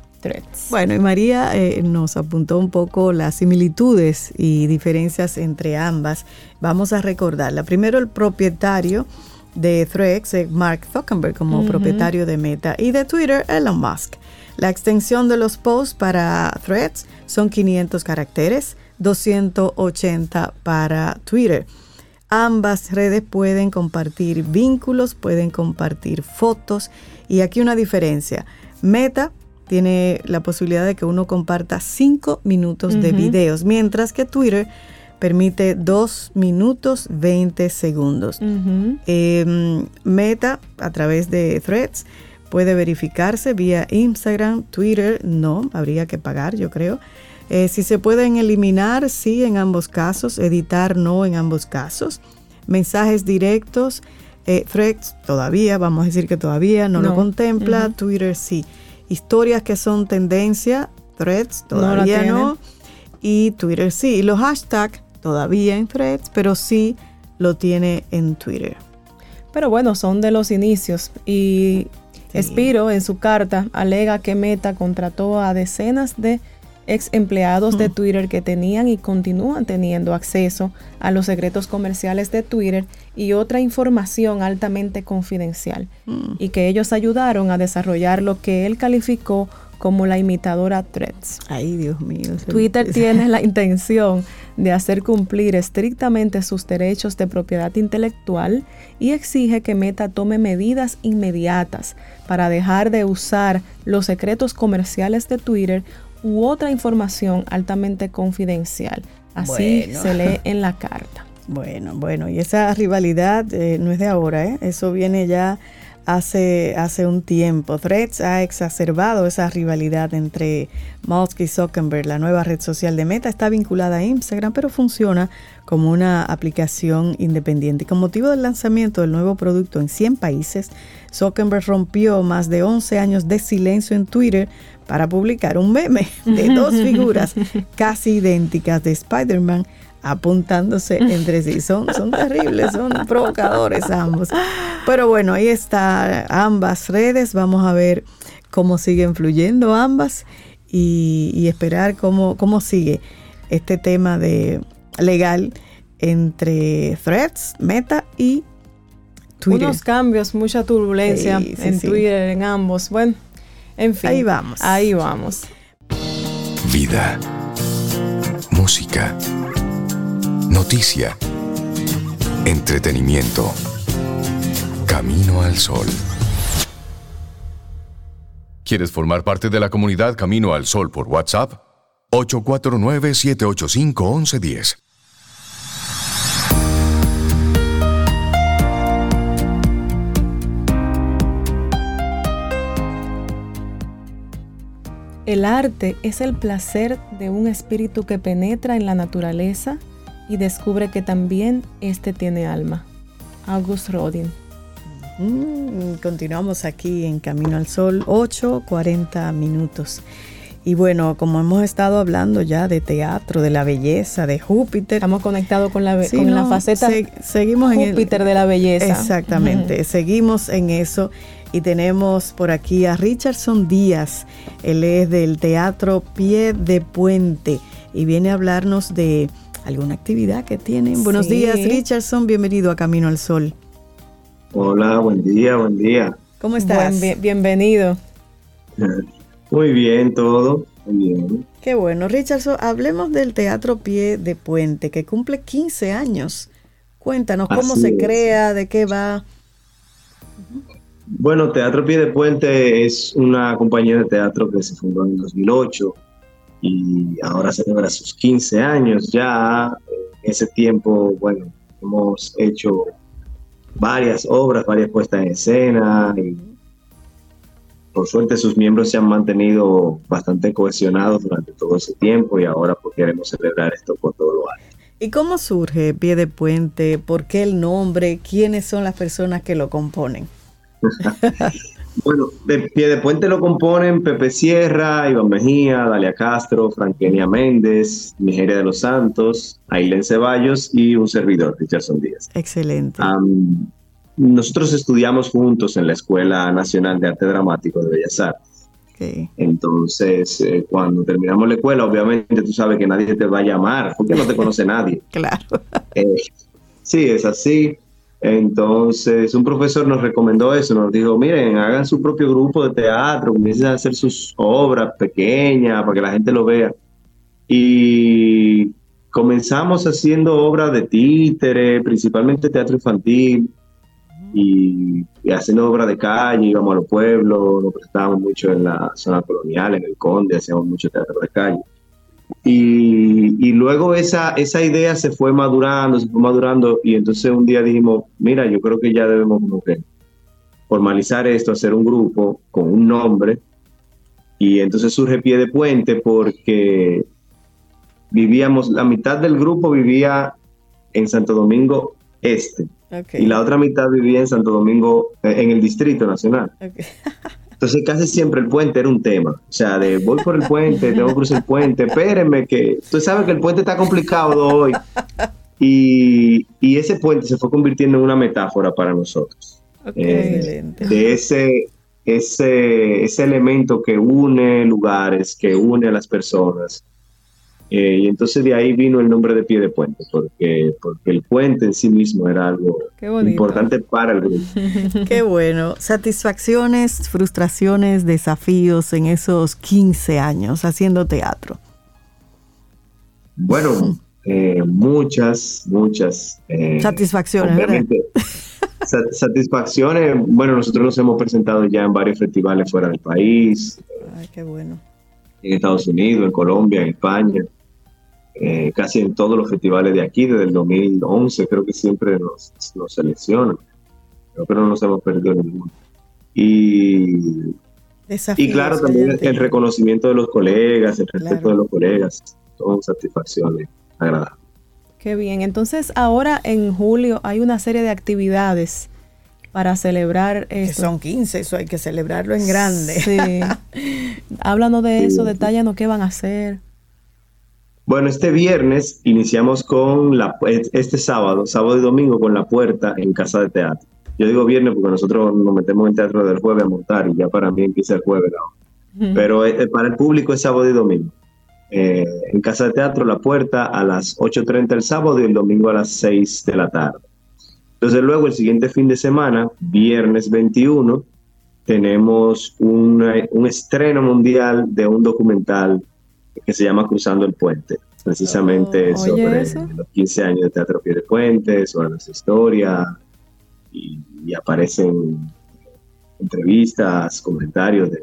Bueno, y María eh, nos apuntó un poco las similitudes y diferencias entre ambas. Vamos a recordarla. Primero, el propietario de Threads, eh, Mark Zuckerberg, como propietario de Meta, y de Twitter, Elon Musk. La extensión de los posts para Threads son 500 caracteres, 280 para Twitter. Ambas redes pueden compartir vínculos, pueden compartir fotos y aquí una diferencia. Meta tiene la posibilidad de que uno comparta 5 minutos de videos, mientras que Twitter permite 2 minutos 20 segundos. Eh, Meta, a través de Threads, puede verificarse vía Instagram, Twitter, no, habría que pagar, yo creo. Eh, si se pueden eliminar, sí, en ambos casos, editar, no, en ambos casos. Mensajes directos, eh, Threads, todavía, vamos a decir que todavía no, lo contempla. Twitter sí. Historias que son tendencia, Threads todavía no, y Twitter sí. Y los hashtags todavía en Threads, pero sí lo tiene en Twitter. Pero bueno, son de los inicios y Sí. Spiro en su carta alega que Meta contrató a decenas de ex empleados de Twitter que tenían y continúan teniendo acceso a los secretos comerciales de Twitter y otra información altamente confidencial Mm. y que ellos ayudaron a desarrollar lo que él calificó como la imitadora Threads. Ay, Dios mío. Twitter tiene la intención de hacer cumplir estrictamente sus derechos de propiedad intelectual y exige que Meta tome medidas inmediatas para dejar de usar los secretos comerciales de Twitter u otra información altamente confidencial. Así Bueno. se lee en la carta. Bueno, bueno, y esa rivalidad eh, no es de ahora, ¿eh? Eso viene ya hace, hace un tiempo. Threads ha exacerbado esa rivalidad entre Musk y Zuckerberg. La nueva red social de Meta está vinculada a Instagram, pero funciona como una aplicación independiente. con motivo del lanzamiento del nuevo producto en 100 países, Zuckerberg rompió más de 11 años de silencio en Twitter para publicar un meme de dos figuras casi idénticas de Spider-Man apuntándose entre sí. Son, son terribles, son provocadores ambos. Pero bueno, ahí está ambas redes. Vamos a ver cómo siguen fluyendo ambas y, esperar cómo, cómo sigue este tema de legal entre Threads, Meta y Twitter. Unos cambios, mucha turbulencia en Twitter, en ambos. Bueno, en fin. Ahí vamos. Ahí vamos. Vida. Música Noticia. Entretenimiento. Camino al Sol. ¿Quieres formar parte de la comunidad Camino al Sol por WhatsApp? 849-785-1110. El arte es el placer de un espíritu que penetra en la naturaleza y descubre que también éste tiene alma. August Rodin. Mm, continuamos aquí en Camino al Sol, 8.40 minutos. Y bueno, como hemos estado hablando ya de teatro, de la belleza, de Júpiter. Estamos conectados con la, la faceta seguimos Júpiter de la belleza. Exactamente, seguimos en eso. Y tenemos por aquí a Richardson Díaz. Él es del Teatro Pie de Puente y viene a hablarnos de alguna actividad que tienen. Buenos días, Richardson. Bienvenido a Camino al Sol. Hola, buen día, buen día. ¿Cómo estás? bienvenido. Muy bien, todo. Muy bien. Qué bueno. Richardson, hablemos del Teatro Pie de Puente, que cumple 15 años. Cuéntanos cómo se crea, de qué va. Bueno, Teatro Pie de Puente es una compañía de teatro que se fundó en 2008 y ahora celebra sus 15 años ya. En ese tiempo, bueno, hemos hecho varias obras, varias puestas en escena y por suerte sus miembros se han mantenido bastante cohesionados durante todo ese tiempo y ahora pues queremos celebrar esto por todo lo alto. ¿Y cómo surge Pie de Puente? ¿Por qué el nombre? ¿Quiénes son las personas que lo componen? Bueno, de pie de puente lo componen Pepe Sierra, Iván Mejía, Dalia Castro, Franquenia Méndez, Nigeria de los Santos, Ailén Ceballos y un servidor, Richardson Díaz. Excelente. nosotros estudiamos juntos en la Escuela Nacional de Arte Dramático de Bellas Artes. Entonces, eh, cuando terminamos la escuela, obviamente tú sabes que nadie te va a llamar porque no te conoce nadie. claro. Eh, sí, es así. Entonces, un profesor nos recomendó eso, nos dijo, miren, hagan su propio grupo de teatro, comiencen a hacer sus obras pequeñas para que la gente lo vea. Y comenzamos haciendo obras de títere, principalmente teatro infantil, y, haciendo obras de calle, íbamos a los pueblos, nos prestábamos mucho en la zona colonial, en el Conde, hacíamos mucho teatro de calle. Y, luego esa, esa idea se fue madurando, se fue madurando y entonces un día dijimos, mira, yo creo que ya debemos formalizar esto, hacer un grupo con un nombre. Y entonces surge Pie de Puente porque vivíamos, la mitad del grupo vivía en Santo Domingo Este y la otra mitad vivía en Santo Domingo, eh, en el Distrito Nacional. Entonces casi siempre el puente era un tema. O sea, de voy por el puente, tengo que cruzar el puente, espérenme que... Tú sabes que el puente está complicado hoy. Y, ese puente se fue convirtiendo en una metáfora para nosotros. Eh, de ese, ese, ese elemento que une lugares, que une a las personas, eh, y entonces de ahí vino el nombre de pie de puente, porque, porque el puente en sí mismo era algo importante para el grupo. Qué bueno. Satisfacciones, frustraciones, desafíos en esos 15 años haciendo teatro. Bueno, eh, muchas, muchas. Eh, satisfacciones. Obviamente, satisfacciones. Bueno, nosotros nos hemos presentado ya en varios festivales fuera del país. Ay, qué bueno. En Estados Unidos, en Colombia, en España. Eh, casi en todos los festivales de aquí, desde el 2011, creo que siempre nos, nos seleccionan. Creo que no nos hemos perdido ninguno. y, y claro también el reconocimiento de los colegas, el respeto Claro. de los colegas, son satisfacciones agradables. Qué bien. Entonces, ahora en julio hay una serie de actividades para celebrar Que esto. son 15, eso hay que celebrarlo en grande. Sí. Háblanos de eso, detállanos qué van a hacer. Bueno, este viernes iniciamos con la, este sábado, sábado y domingo, con la puerta en Casa de Teatro. Yo digo viernes porque nosotros nos metemos en teatro del jueves a montar y ya para mí empieza el jueves. ¿no? Pero eh, para el público es sábado y domingo. Eh, en Casa de Teatro, la puerta a las 8.30 el sábado y el domingo a las 6 de la tarde. Entonces luego el siguiente fin de semana, viernes 21, tenemos una- un estreno mundial de un documental que se llama Cruzando el Puente, precisamente Oh, oye, sobre eso. los 15 años de Teatro Pie de Puente, sobre nuestra historia, y, y aparecen entrevistas, comentarios de,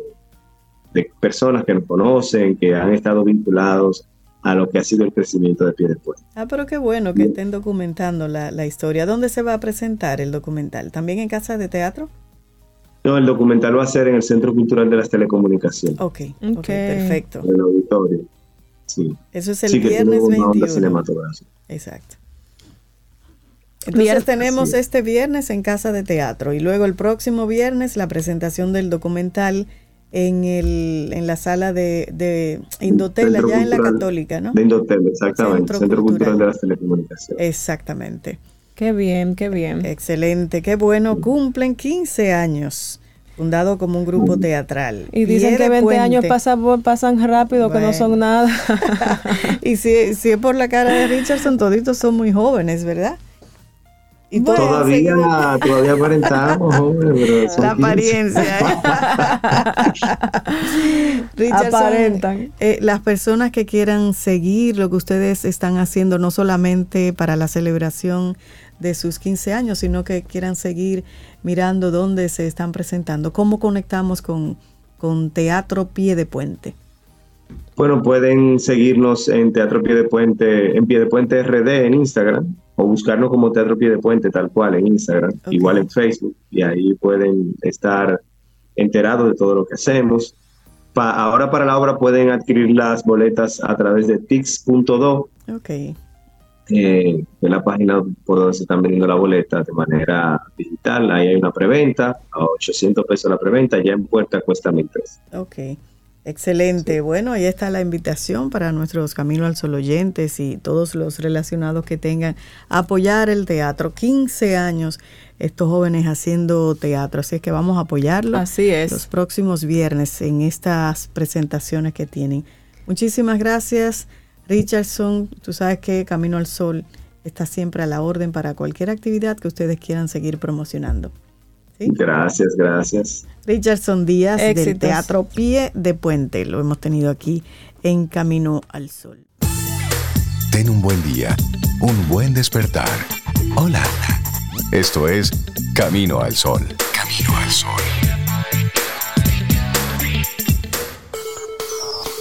de personas que nos conocen, que han estado vinculados a lo que ha sido el crecimiento de Pie de Puente. Ah, pero qué bueno que estén documentando la, la historia. ¿Dónde se va a presentar el documental? ¿También en casa de teatro? No, el documental va a ser en el Centro Cultural de las Telecomunicaciones, Ok, ok, Ok. perfecto. en el auditorio. Sí, Eso es el sí que viernes onda 21. cinematográfica. Exacto. Entonces Viernes, tenemos sí. este viernes en Casa de Teatro y luego el próximo viernes la presentación del documental en, el, en la sala de, de Indotel, Centro allá en la Católica, ¿no? De Indotel, exactamente, Centro Centro, Cultural. Cultural de las Telecomunicaciones. Exactamente. Qué bien, qué bien. Excelente, qué bueno. Cumplen 15 años, fundado como un grupo teatral. Y dicen que de 20 Puente. años pasa- pasan rápido, que no Bueno. son nada. y si, si es por la cara de Richardson, toditos son muy jóvenes, ¿verdad? Y todos Todavía, todavía aparentamos, hombre, pero son La 15. apariencia. ¿eh? Richardson, Aparentan. eh, las personas que quieran seguir lo que ustedes están haciendo, no solamente para la celebración de sus 15 años, sino que quieran seguir mirando dónde se están presentando. ¿Cómo conectamos con, con Teatro Pie de Puente? Bueno, pueden seguirnos en Teatro Pie de Puente, en Pie de Puente RD en Instagram, o buscarnos como Teatro Pie de Puente tal cual en Instagram, igual en Facebook, y ahí pueden estar enterados de todo lo que hacemos. Pa- ahora para la obra pueden adquirir las boletas a través de tix.do, Ok. Eh, es la página por donde se están vendiendo la boleta de manera digital. Ahí hay una preventa, a 800 pesos la preventa, ya en puerta cuesta 1000 pesos. Ok, excelente. Bueno, ahí está la invitación para nuestros Camino al Sol oyentes y todos los relacionados que tengan a apoyar el teatro. 15 años estos jóvenes haciendo teatro, así es que vamos a apoyarlo Así es. los próximos viernes en estas presentaciones que tienen. Muchísimas gracias, Richardson. Tú sabes que Camino al Sol está siempre a la orden para cualquier actividad que ustedes quieran seguir promocionando. ¿Sí? Gracias, gracias. Richardson Díaz del Éxitos. Teatro Pie de Puente. Lo hemos tenido aquí en Camino al Sol. Ten un buen día, un buen despertar. Hola. Esto es Camino al Sol. Camino al Sol.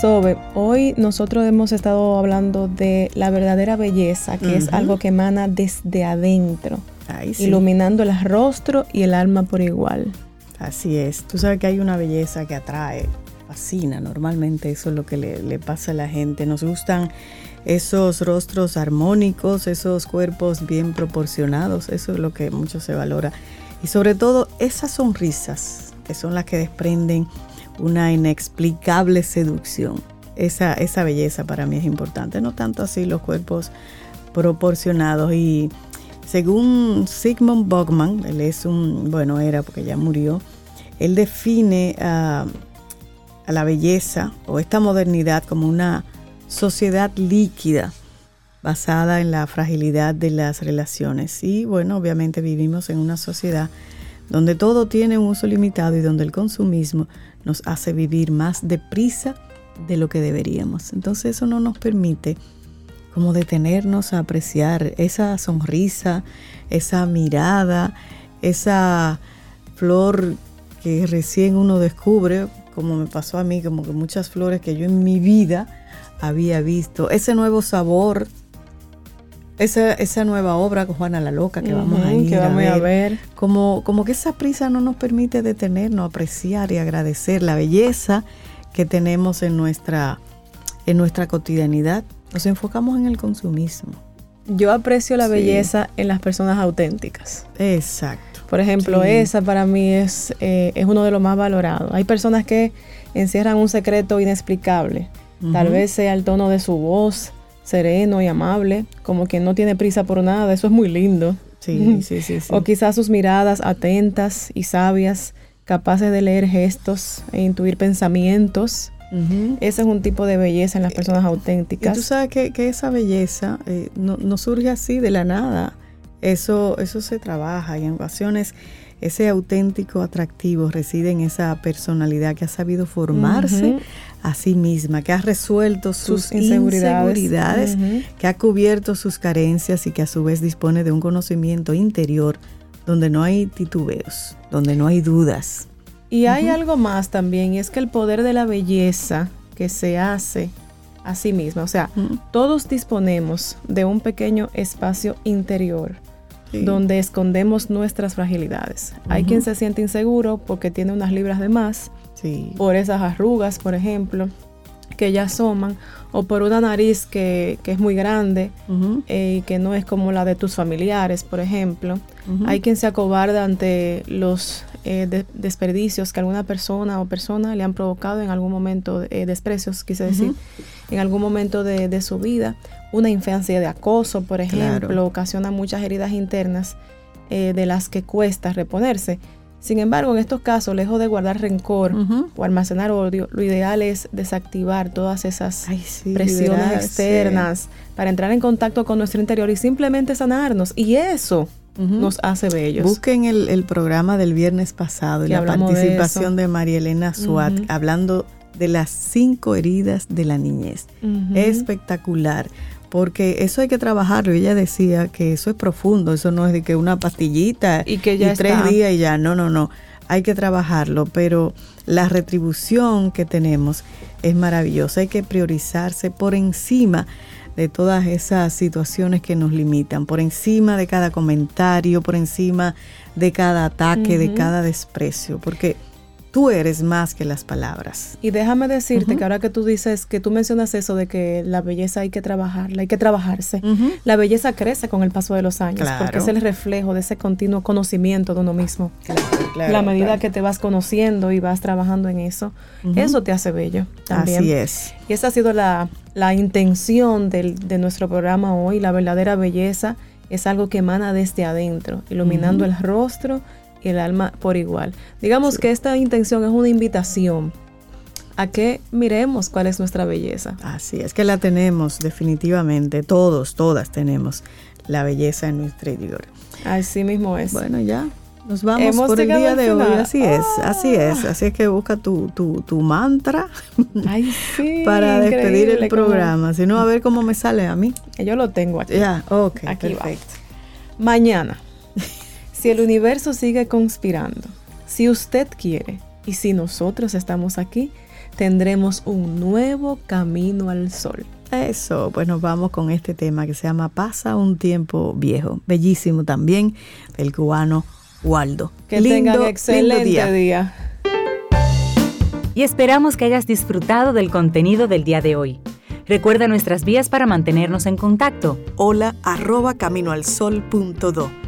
Sobe, hoy nosotros hemos estado hablando de la verdadera belleza, que es algo que emana desde adentro, Ay, sí. iluminando el rostro y el alma por igual. Así es. Tú sabes que hay una belleza que atrae, fascina. Normalmente eso es lo que le, le pasa a la gente. Nos gustan esos rostros armónicos, esos cuerpos bien proporcionados. Eso es lo que mucho se valora. Y sobre todo esas sonrisas que son las que desprenden una inexplicable seducción. Esa, esa belleza para mí es importante. No tanto así los cuerpos proporcionados y según Sigmund Bogman, él es un, bueno, era porque ya murió, él define a, a la belleza o esta modernidad como una sociedad líquida basada en la fragilidad de las relaciones. Y bueno, obviamente vivimos en una sociedad donde todo tiene un uso limitado y donde el consumismo nos hace vivir más deprisa de lo que deberíamos. Entonces eso no nos permite como detenernos a apreciar esa sonrisa, esa mirada, esa flor que recién uno descubre, como me pasó a mí, como que muchas flores que yo en mi vida había visto, ese nuevo sabor, esa, esa nueva obra con Juana la Loca que vamos a ir que vamos a, a ver. Como, como que esa prisa no nos permite detenernos, apreciar y agradecer la belleza que tenemos en nuestra, en nuestra cotidianidad. Nos enfocamos en el consumismo. Yo aprecio la Sí. belleza en las personas auténticas. Exacto. Por ejemplo, Sí. esa para mí es, eh, es uno de los más valorados. Hay personas que encierran un secreto inexplicable. Tal vez sea el tono de su voz, sereno y amable, como quien no tiene prisa por nada. Eso es muy lindo. Sí, sí, sí, sí. O quizás sus miradas atentas y sabias, capaces de leer gestos e intuir pensamientos. Ese es un tipo de belleza en las personas Y auténticas. tú sabes que, que esa belleza eh, no, no surge así de la nada. Eso, eso se trabaja y en ocasiones ese auténtico atractivo reside en esa personalidad que ha sabido formarse a sí misma, que ha resuelto sus, Sus inseguridades. que ha cubierto sus carencias y que a su vez dispone de un conocimiento interior donde no hay titubeos, donde no hay dudas. Y hay algo más también, y es que el poder de la belleza que se hace a sí misma, o sea, todos disponemos de un pequeño espacio interior Sí. donde escondemos nuestras fragilidades. Hay quien se siente inseguro porque tiene unas libras de más, Sí. por esas arrugas, por ejemplo, que ya asoman, o por una nariz que, que es muy grande eh, y que no es como la de tus familiares, por ejemplo. Hay quien se acobarda ante los eh, de- desperdicios que alguna persona o persona le han provocado en algún momento, eh, desprecios, quise decir, en algún momento de, de su vida. Una infancia de acoso, por ejemplo, Claro. ocasiona muchas heridas internas de las que cuesta reponerse. Sin embargo, en estos casos, lejos de guardar rencor o almacenar odio, lo ideal es desactivar todas esas Ay, sí, presiones liberarse. externas para entrar en contacto con nuestro interior y simplemente sanarnos. Y eso nos hace bellos. Busquen el, el programa del viernes pasado y la de participación eso. de, María Elena Suat hablando de las cinco heridas de la niñez. Espectacular. Porque eso hay que trabajarlo. Ella decía que eso es profundo, eso no es de que una pastillita Y que ya tres está. días y ya. No, no, no. Hay que trabajarlo, pero la retribución que tenemos es maravillosa. Hay que priorizarse por encima de todas esas situaciones que nos limitan, por encima de cada comentario, por encima de cada ataque, de cada desprecio, porque tú eres más que las palabras. Y déjame decirte que ahora que tú dices, que tú mencionas eso de que la belleza hay que trabajarla, hay que trabajarse. La belleza crece con el paso de los años, Claro. porque es el reflejo de ese continuo conocimiento de uno mismo. la medida que te vas conociendo y vas trabajando en eso, eso te hace bello también. Así es. Y esa ha sido la, la intención del- de nuestro programa hoy. La verdadera belleza es algo que emana desde adentro, iluminando el rostro y el alma por igual. Digamos que esta intención es una invitación a que miremos cuál es nuestra belleza. Así es que la tenemos definitivamente, todos, todas tenemos la belleza en nuestro interior. Así mismo es. Bueno, ya nos vamos Hemos por el día de hoy. Así es, así es. Ah. Así es que busca tu, tu, tu mantra Ay, sí. para despedir el programa. Si no, a ver cómo me sale a mí. Yo lo tengo aquí. Ya, ok, Aquí va. perfecto. Mañana, si el universo sigue conspirando, si usted quiere y si nosotros estamos aquí, tendremos un nuevo camino al sol. Eso, pues nos vamos con este tema que se llama Pasa un tiempo viejo. Bellísimo también, del cubano Waldo. Que Lindo, tengan lindo excelente día. día. Y esperamos que hayas disfrutado del contenido del día de hoy. Recuerda nuestras vías para mantenernos en contacto. Hola arroba caminoalsol.do.